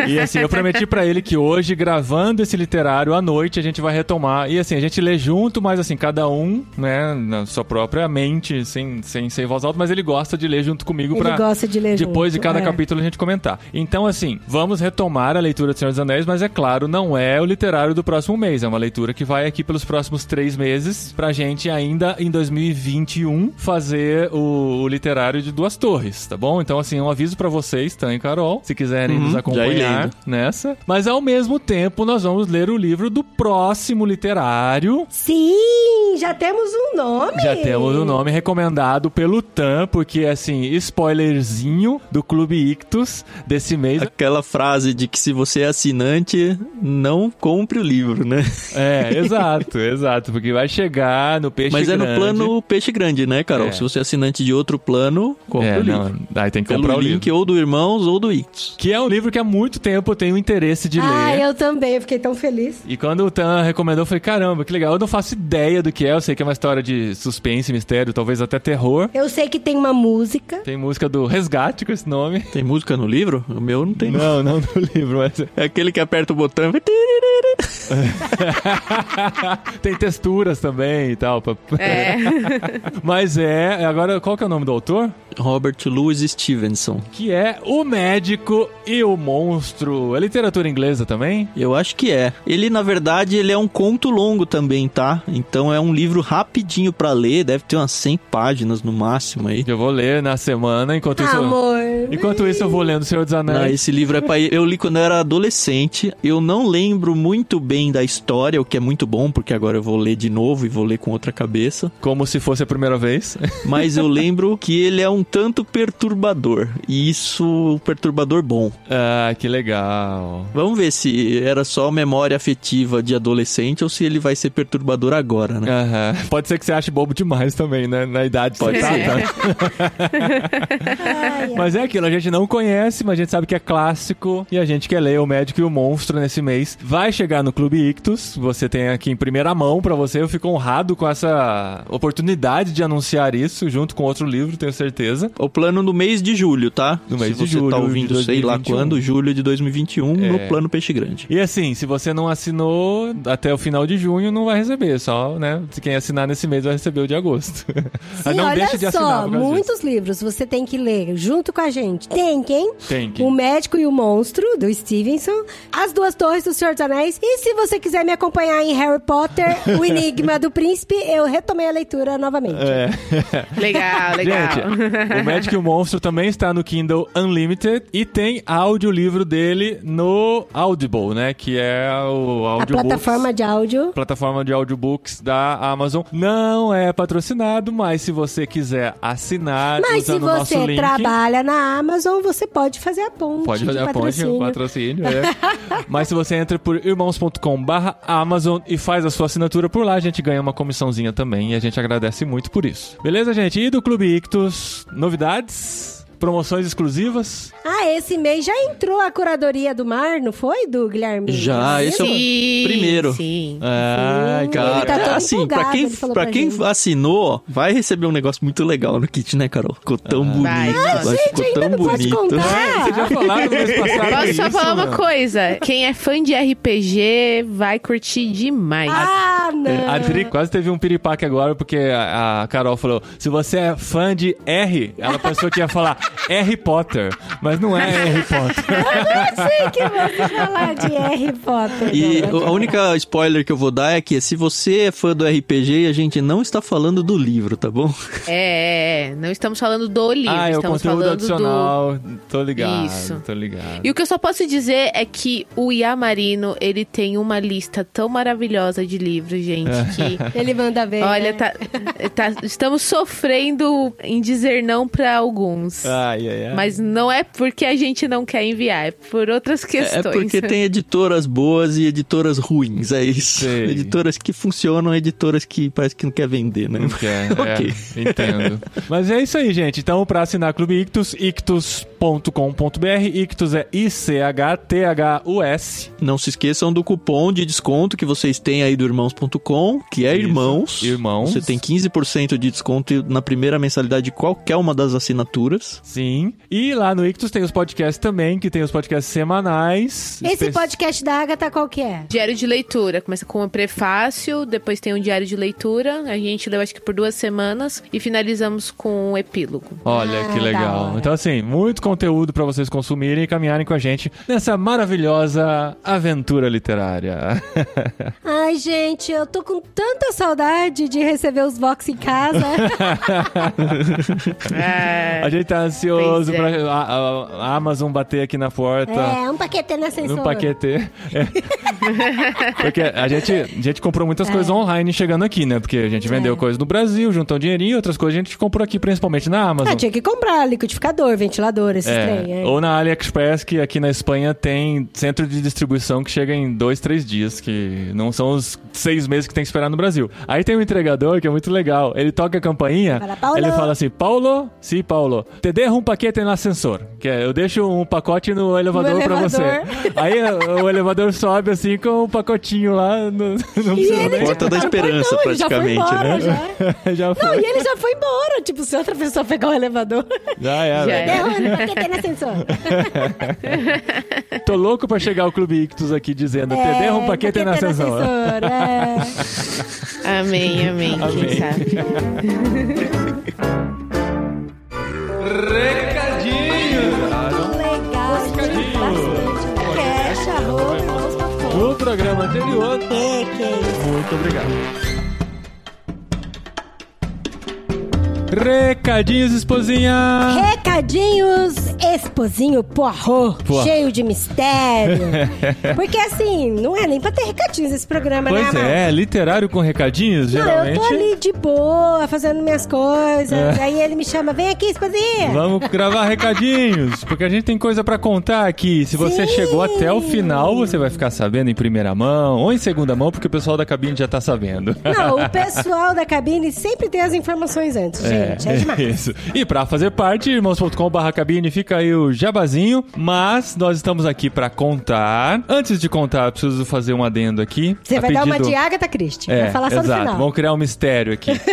É. E assim, eu prometi pra ele que hoje, gravando esse literário à noite, a gente vai retomar. E assim, a gente lê junto, mas assim, cada um, né, na sua própria mente, sem, sem ser voz alta, mas ele gosta de ler junto comigo Ele pra. gosta de ler Depois junto, de cada é. capítulo a gente comentar. Então, assim, vamos retomar a leitura do Senhor dos Anéis, mas é claro, não é o literário do próximo mês. É uma leitura que vai aqui pelos próximos três meses pra gente ainda em 2021 fazer o, o literário de Duas Torres, tá bom? Então, assim, um aviso pra vocês, Tan e Carol, se quiserem Uhum, nos ir acompanhar nessa. Mas ao mesmo tempo, nós vamos ler o livro do próximo literário. Sim, já temos um nome. Já temos o nome recomendado pelo Tan, porque assim, spoilerzinho do Clube Ictus desse mês. Aquela frase de que se você é assinante, não compre o livro, né? É, exato, exato, porque vai chegar no peixe Mas é no grande. plano peixe grande, né, Carol? É. Se você é assinante de outro plano, compre É, o livro. não, aí tem que Pelo comprar o link livro. ou do Irmãos ou do Ictus. Que é um livro que há muito tempo eu tenho interesse de Ah, ler. eu também, eu fiquei tão feliz. E quando o Tan recomendou, eu falei, caramba, que legal. Eu não faço ideia do que é. Eu sei que é uma história de suspense, mistério, talvez até terror. Eu sei que tem uma música. Tem música do Resgate com esse nome. Tem música no livro? O meu não tem. Não, não. não no livro, mas... É aquele que aperta o botão e. Tem texturas também e tal. pra- É. Mas é. Agora, qual que é o nome do autor? Robert Louis Stevenson. Que é O Médico e o Monstro. É literatura inglesa também? Eu acho que é. Ele, na verdade, ele é um conto longo também, tá? Então é um livro rapidinho pra ler, deve ter umas 100 páginas no máximo aí. Eu vou ler na semana, enquanto isso. Amor. Enquanto isso, eu vou lendo O Senhor dos Anéis. esse livro é pra... Eu li quando eu era adolescente. Eu não lembro muito bem da história, o que é muito bom, porque agora eu vou ler de novo e vou ler com outra cabeça. Como se fosse a primeira vez. Mas eu lembro que ele é um tanto perturbador. E isso, perturbador bom. ah, que legal. Vamos ver se era só memória afetiva de adolescente ou se ele vai ser perturbador agora, né? Aham. Pode ser que você ache bobo demais também, né? Na idade que Pode você ser. tá, tá? Mas é aquilo, a gente não conhece, mas a gente sabe que é clássico e a gente quer ler O Médico e o Monstro nesse mês. Vai chegar no Clube Ictus, você tem aqui em primeira mão pra você. Eu fico honrado com essa oportunidade de anunciar isso junto com outro livro, tenho certeza. O plano do mês de julho, tá? Do mês se de você julho tá de ouvindo, sei lá 2021. quando, julho de 2021, no É. plano Peixe Grande. E assim, se você não assinou até o final de junho, não vai receber. Só, né? Se quem assinar nesse mês vai receber o de agosto. Sim, não olha deixe de assinar. só, muitos livros você tem que ler junto com a gente. Tem quem? Tem que. O Médico e o Monstro, do Stevenson. As Duas Torres do Senhor dos Anéis. E se você quiser me acompanhar em Harry Potter, O Enigma do Príncipe, eu retomei a leitura novamente. É. Legal, legal. Gente, o Médico e o Monstro também está no Kindle Unlimited e tem audiolivro dele no Audible, né? Que é o a audiobook. plataforma de áudio. plataforma de audiobooks da Amazon. Não é patrocinado, mas se você quiser assinar Mas se usando o nosso você link... trabalha na Amazon, você pode fazer a ponte. Pode fazer de a ponte, patrocínio. patrocínio, é. Mas se você entra por irmãos.com barra Amazon e faz a sua assinatura por lá, a gente ganha uma comissãozinha também e a gente agradece muito por isso. Beleza, gente? E do Clube Ictus, novidades? Promoções exclusivas? Ah, esse mês já entrou a curadoria do mar, não foi, do Guilherme? Já, esse é o Sim, primeiro. Sim. Ai, Sim, cara. ele tá todo assim, pra quem, pra pra quem assinou, vai receber um negócio muito legal no kit, né, Carol? Ficou tão bonito. Vai. Ah, gente, ficou ainda tão não pode bonito. contar. Vocês já falaram no mês passado Posso só isso, falar uma mano? coisa? Quem é fã de RPG vai curtir demais. Ah, não. A Adri quase teve um piripaque agora, porque a, a Carol falou: se você é fã de R, ela pensou que ia falar Harry Potter, mas não é Harry Potter. Eu não sei que você falar de Harry Potter. E não. a única spoiler que eu vou dar é que se você é fã do RPG, a gente não está falando do livro, tá bom? É, é, não estamos falando do livro, ah, é o estamos conteúdo falando do. adicional. Tô ligado. Isso. Tô ligado. E o que eu só posso dizer é que o Yamarino, ele tem uma lista tão maravilhosa de livros, gente, que... Ele manda ver. Olha, né? tá, tá- estamos sofrendo em dizer não pra alguns. Ai, ai, ai. Mas não é porque a gente não quer enviar, é por outras É questões. porque tem editoras boas e editoras ruins, é isso. Sei. Editoras que funcionam, editoras que parece que não quer vender, né? Não quer, Ok. é, entendo. Mas é isso aí, gente. Então, pra assinar Clube Ictus, ictus.com.br. Ictus é I-C-H-T-H-U-S. Não se esqueçam do cupom de desconto que vocês têm aí do irmãos.com, que é Isso, irmãos. Irmãos. Você tem 15% de desconto na primeira mensalidade de qualquer uma das assinaturas. Sim. E lá no Ictus tem os podcasts também, que tem os podcasts semanais. Esse Espe- podcast da Agatha qual que é? Diário de leitura. Começa com um prefácio, depois tem um diário de leitura. A gente leu acho que por duas semanas e finalizamos com um epílogo. Olha Ah, que da legal. Então, assim, muito conteúdo pra vocês consumirem e caminharem com a gente nessa maravilhosa aventura literária. Ai, gente, eu tô com tanta saudade de receber os Vox em casa. É, a gente tá ansioso é. pra a, a- Amazon bater aqui na porta. é, um paquete na ascensor. No paquete. É. Porque a gente, a gente comprou muitas coisas online chegando aqui, né? Porque a gente vendeu É. coisas no Brasil, juntou um dinheirinho, outras coisas a gente comprou aqui, principalmente na Amazon. Ah, tinha que comprar liquidificador, ventilador, esses É, trem. É. Ou na AliExpress, que aqui na Espanha tem centro de distribuição que chega em dois, três dias, que não são os seis meses que tem que esperar no Brasil. Aí tem um entregador que é muito legal. Ele toca a campainha, Fala, ele fala assim: Paulo, sim, Paulo, te dejo um paquete no ascensor. Que é, eu deixo um pacote no elevador, pra você. Aí o elevador sobe assim com um pacotinho lá. No, não precisa Porta da tá Esperança, portão, ele já foi praticamente, embora, né? Já. Já Não, foi. e ele já foi embora. Tipo, se outra pessoa pegar o elevador. Já é, Já velho. É. Paquete no ascensor. Tô louco pra chegar o Clube Ictus aqui dizendo: É, dejo um paquete no ascensor. é. Amém, amém, Amém. quem sabe. Recadinhos! Legal, arroba, arroba, No programa anterior. É, que isso. Muito obrigado. Recadinhos, esposinha! Recadinhos, esposinho Poirot, Poirot. cheio de mistério. Porque assim, não é nem pra ter recadinhos esse programa, né, Pois é, literário com recadinhos, Não, eu geralmente. tô ali de boa, fazendo minhas coisas. É. Aí ele me chama, vem aqui, esposinha. Vamos gravar recadinhos, porque a gente tem coisa pra contar aqui. Se você Sim. chegou até o final, você vai ficar sabendo em primeira mão ou em segunda mão, porque o pessoal da cabine já tá sabendo. Não, o pessoal da cabine sempre tem as informações antes, gente. É, demais. isso. E pra fazer parte, irmãos.com.br cabine, fica aí o jabazinho. Mas nós estamos aqui pra contar. Antes de contar, eu preciso fazer um adendo aqui. Você A vai dar uma pedido- de Agatha Christie. É, vai falar só no exato. final. Vamos criar um mistério aqui.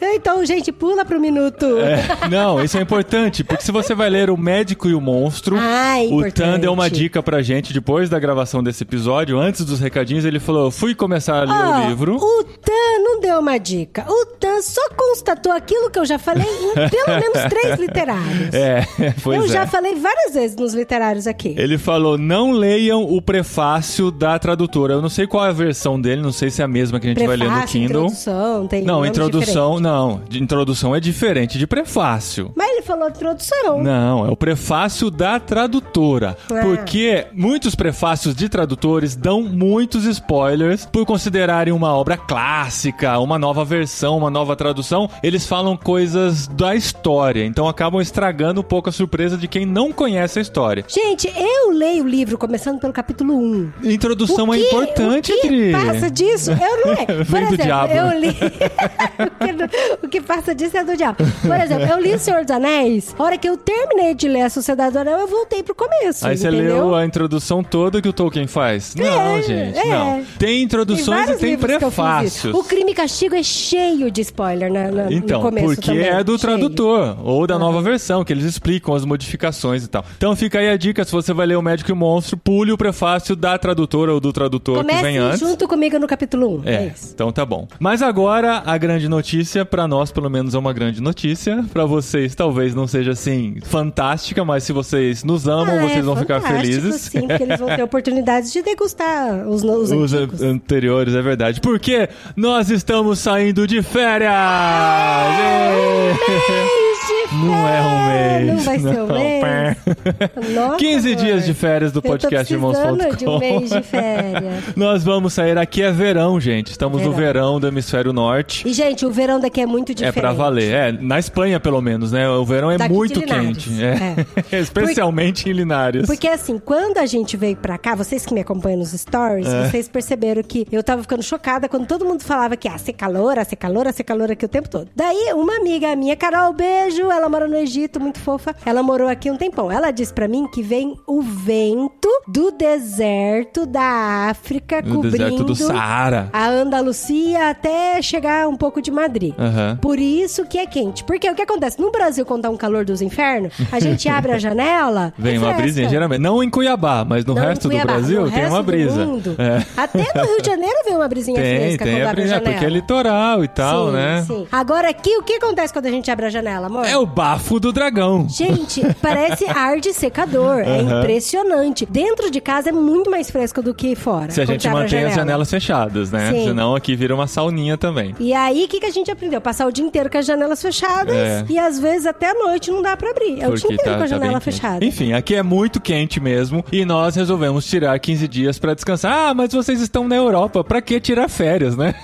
Então, gente, pula pro minuto. É, não, isso é importante, porque se você vai ler O Médico e o Monstro, Ah, é o Tan deu uma dica pra gente depois da gravação desse episódio, antes dos recadinhos, ele falou: fui começar a ler Ó, o livro. O Tan não deu uma dica. O Tan só constatou aquilo que eu já falei em pelo menos três literários. É, eu é. já falei várias vezes nos literários aqui. Ele falou: não leiam o prefácio da tradutora. Eu não sei qual é a versão dele, não sei se é a mesma que a gente vai ler no Prefácio, Kindle. introdução, tem Não, introdução, diferentes. não. De Introdução é diferente de prefácio. Mas ele falou introdução. Não, é o prefácio da tradutora. Ah. Porque muitos prefácios de tradutores dão muitos spoilers por considerarem uma obra clássica, uma nova versão, uma nova tradução. Eles falam coisas da história, então acabam estragando um pouco a surpresa de quem não conhece a história. Gente, eu leio o livro começando pelo capítulo 1. Introdução é que- importante, o que Adri. passa disso? Eu não leio. Por exemplo, diabo. eu li... O que passa disso é do diabo. Por exemplo, eu li O Senhor dos Anéis. A hora que eu terminei de ler A Sociedade do Anel, eu voltei pro começo. Aí você leu a introdução toda que o Tolkien faz? não, gente, é. não. Tem introduções e tem eu fiz prefácios. O Crime e Castigo é cheio de spoiler na, na- Então, no começo porque também. é do Cheio. tradutor, ou da nova versão, que eles explicam as modificações e tal. Então fica aí a dica, se você vai ler o Médico e o Monstro, pule o prefácio da tradutora ou do tradutor que Comece vem antes. junto comigo no capítulo 1. É, É, isso. então tá bom. Mas agora, a grande notícia, pra nós pelo menos é uma grande notícia. Pra vocês talvez não seja assim fantástica, mas se vocês nos amam, Ah, vocês é vão ficar felizes. Sim, porque eles vão ter oportunidades de degustar os, os, Os antigos. anteriores, é verdade. Porque nós estamos saindo de férias! Não é um mês. Não vai ser um Não. mês. Nossa, 15 amor. dias de férias do podcast irmãos.com. de um mês de férias. Nós vamos sair aqui, é verão, gente. Estamos no Verão. verão do hemisfério norte. E, gente, o verão daqui é muito É diferente. pra valer. É, na Espanha, pelo menos, né? O verão é Daqui muito quente. É. Especialmente em Linares. Porque assim, quando a gente veio pra cá, vocês que me acompanham nos stories, É. vocês perceberam que eu tava ficando chocada quando todo mundo falava que ah, ser calor, ser calor, ser calor aqui o tempo todo. Daí, uma amiga minha, Carol, beijo, ela mora no Egito, muito fofa. Ela morou aqui um tempão. Ela disse pra mim que vem o vento do deserto da África cobrindo deserto do Saara. a Andalucia até chegar um pouco de Madrid. Aham. Por isso que é quente. Porque o que acontece? No Brasil, quando tá um calor dos infernos, a gente abre a janela. Vem é uma fresca. brisinha, geralmente. Não em Cuiabá, mas no Não, resto do. Brasil tem uma brisa. É. Até no Rio de Janeiro vem uma brisinha Tem, fresca tem quando a abre a brisa, janela. porque é litoral e tal, sim, né? Sim. Agora aqui, o que acontece quando a gente abre a janela, amor? É o bafo do dragão. Gente, parece ar de secador. É impressionante. Dentro de casa é muito mais fresco do que fora. Se a gente mantém as janela. janelas fechadas, né? Sim. Senão aqui vira uma sauninha também. E aí, o que, que a gente aprendeu? Passar o dia inteiro com as janelas fechadas É. e às vezes até a noite não dá pra abrir. É o dia inteiro com a janela tá bem fechada. quente. Enfim, aqui é muito quente mesmo e nós resolvemos tirar 15 dias pra descansar. Ah, mas vocês estão na Europa, pra que tirar férias, né?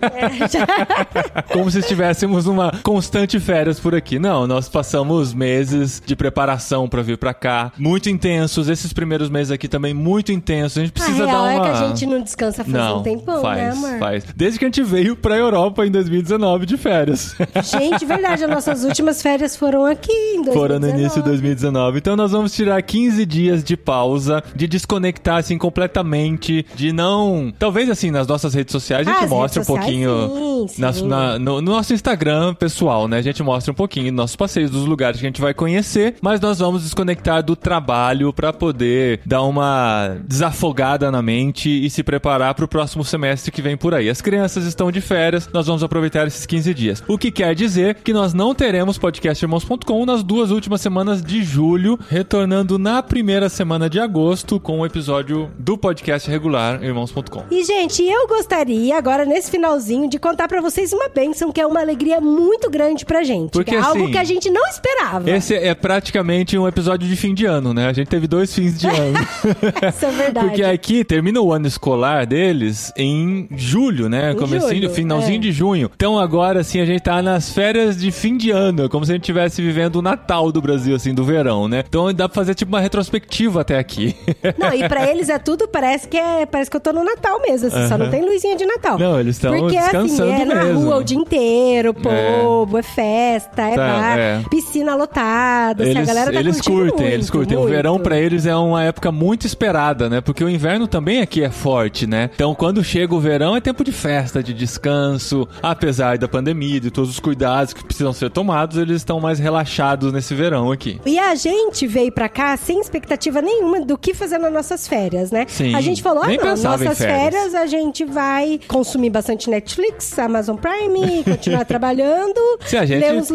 É, já- Como se estivéssemos uma constante férias por aqui. Não, nós passamos meses de preparação pra vir pra cá, muito intensos. Esses primeiros meses aqui também muito intensos. A gente precisa a real dar uma é que a gente não descansa faz Não, um tempão, faz, né, amor? faz. Desde que a gente veio pra Europa em 2019 de férias. Gente, verdade, as nossas últimas férias foram aqui em 2019. Foram no início de 2019. Então nós vamos tirar 15 dias de pausa, de desconectar assim completamente, de não. Talvez assim, nas nossas redes sociais a gente as mostra um pouquinho. sim, sim. na- no, no nosso Instagram pessoal, né? A gente mostra um pouquinho dos nossos passeios, dos lugares que a gente vai conhecer, mas nós vamos desconectar do trabalho pra poder dar uma desafogada na mente e se preparar pro próximo semestre que vem por aí. As crianças estão de férias, nós vamos aproveitar esses 15 dias. O que quer dizer que nós não teremos podcastirmãos.com nas duas últimas semanas de julho, retornando na primeira semana de agosto com o episódio do podcast regular irmãos.com. E, gente, eu gostaria agora, nesse finalzinho, de contar pra vocês uma bênção que é uma alegria muito grande pra gente. Porque, que é algo assim, que a gente não esperava. Esse é praticamente um episódio de fim de ano, né? A gente teve dois fins de ano. Isso é verdade. Porque aqui termina o ano escolar deles em julho, né? Em Comecinho, julho, finalzinho é. de junho. Então agora, assim, a gente tá nas férias de fim de ano, como se a gente estivesse vivendo o Natal do Brasil, assim, do verão, né? Então dá pra fazer tipo uma retrospectiva até aqui. Não, e pra eles é tudo, parece que é, parece que eu tô no Natal mesmo, assim, só não tem luzinha de Natal. Não, eles estão Porque, descansando assim, é na mesmo. rua o dia inteiro, povo, é, festa, é Tá, bar, é. piscina lotada, assim, a Eles, galera tá eles curtem, muito, eles curtem. O muito. verão pra eles é uma época muito esperada, né? Porque o inverno também aqui é forte, né? Então quando chega o verão é tempo de festa, de descanso. Apesar da pandemia, de todos os cuidados que precisam ser tomados, eles estão mais relaxados nesse verão aqui. E a gente veio pra cá sem expectativa nenhuma do que fazer nas nossas férias, né? Sim. A gente falou, ah, Nem não, pensava em nossas férias. férias a gente vai consumir bastante Netflix, Amazon Prime, continuar trabalhando, Se a gente- ler uns é.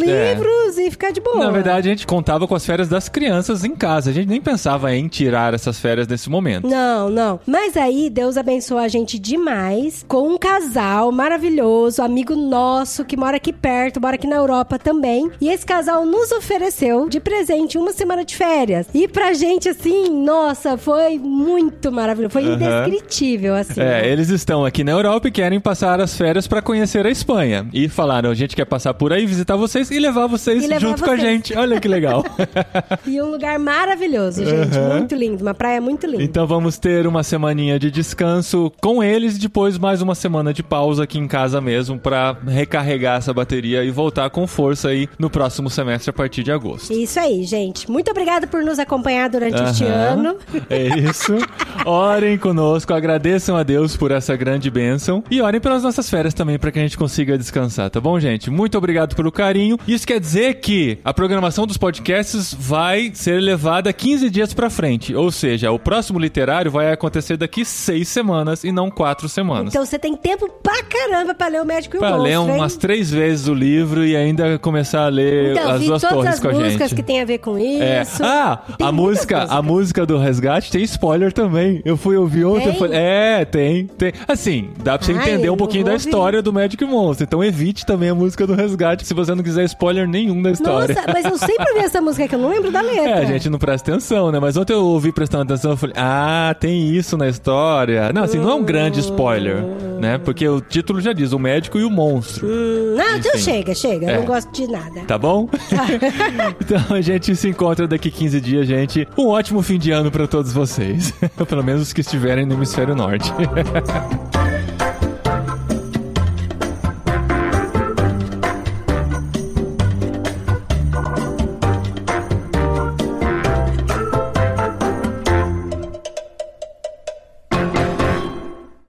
Livros e ficar de boa. Na verdade, a gente contava com as férias das crianças em casa. A gente nem pensava em tirar essas férias nesse momento. Não, não. Mas aí, Deus abençoou a gente demais com um casal maravilhoso, amigo nosso, que mora aqui perto, mora aqui na Europa também. E esse casal nos ofereceu de presente uma semana de férias. E pra gente, assim, nossa, foi muito maravilhoso. Foi Aham. indescritível, assim. É, eles estão aqui na Europa e querem passar as férias pra conhecer a Espanha. E falaram, a gente quer passar por aí, visitar vocês e levar vocês vocês E junto com a vocês. gente. Olha que legal. E um lugar maravilhoso, gente. Aham. Muito lindo. Uma praia muito linda. Então vamos ter uma semaninha de descanso com eles e depois mais uma semana de pausa aqui em casa mesmo pra recarregar essa bateria e voltar com força aí no próximo semestre a partir de agosto. Isso aí, gente. Muito obrigada por nos acompanhar durante este Aham. ano. É isso. Orem conosco, agradeçam a Deus por essa grande bênção e orem pelas nossas férias também para que a gente consiga descansar, tá bom, gente? Muito obrigado pelo carinho. Isso quer dizer que a programação dos podcasts vai ser levada 15 dias pra frente, ou seja, o próximo literário vai acontecer daqui seis semanas e não quatro semanas. Então você tem tempo pra caramba pra ler o Médico e o Pra Monstro, ler hein? umas três vezes o livro e ainda começar a ler Então, as duas todas torres as com a músicas gente. que tem a ver com É. isso. Ah, Tem a música, a músicas. música do Resgate tem spoiler também. Eu fui ouvir ontem, falei, é, tem, tem. Assim, dá pra você Ai, entender um pouquinho da ouvir. história do Magic Monster. Então evite também a música do Resgate se você não quiser spoiler nenhum da história. Nossa, mas eu sempre ouvi essa música que eu não lembro da letra. É, a gente não presta atenção, né? Mas ontem eu ouvi prestando atenção e falei, ah, tem isso na história. Não, assim, não é um grande spoiler, né? Porque o título já diz, o médico e o monstro. Hum, não, então Enfim. chega, chega. Eu É. não gosto de nada. Tá bom? então a gente se encontra daqui 15 dias, gente. Um ótimo fim de ano pra todos vocês. Pelo menos os que estiverem no hemisfério norte.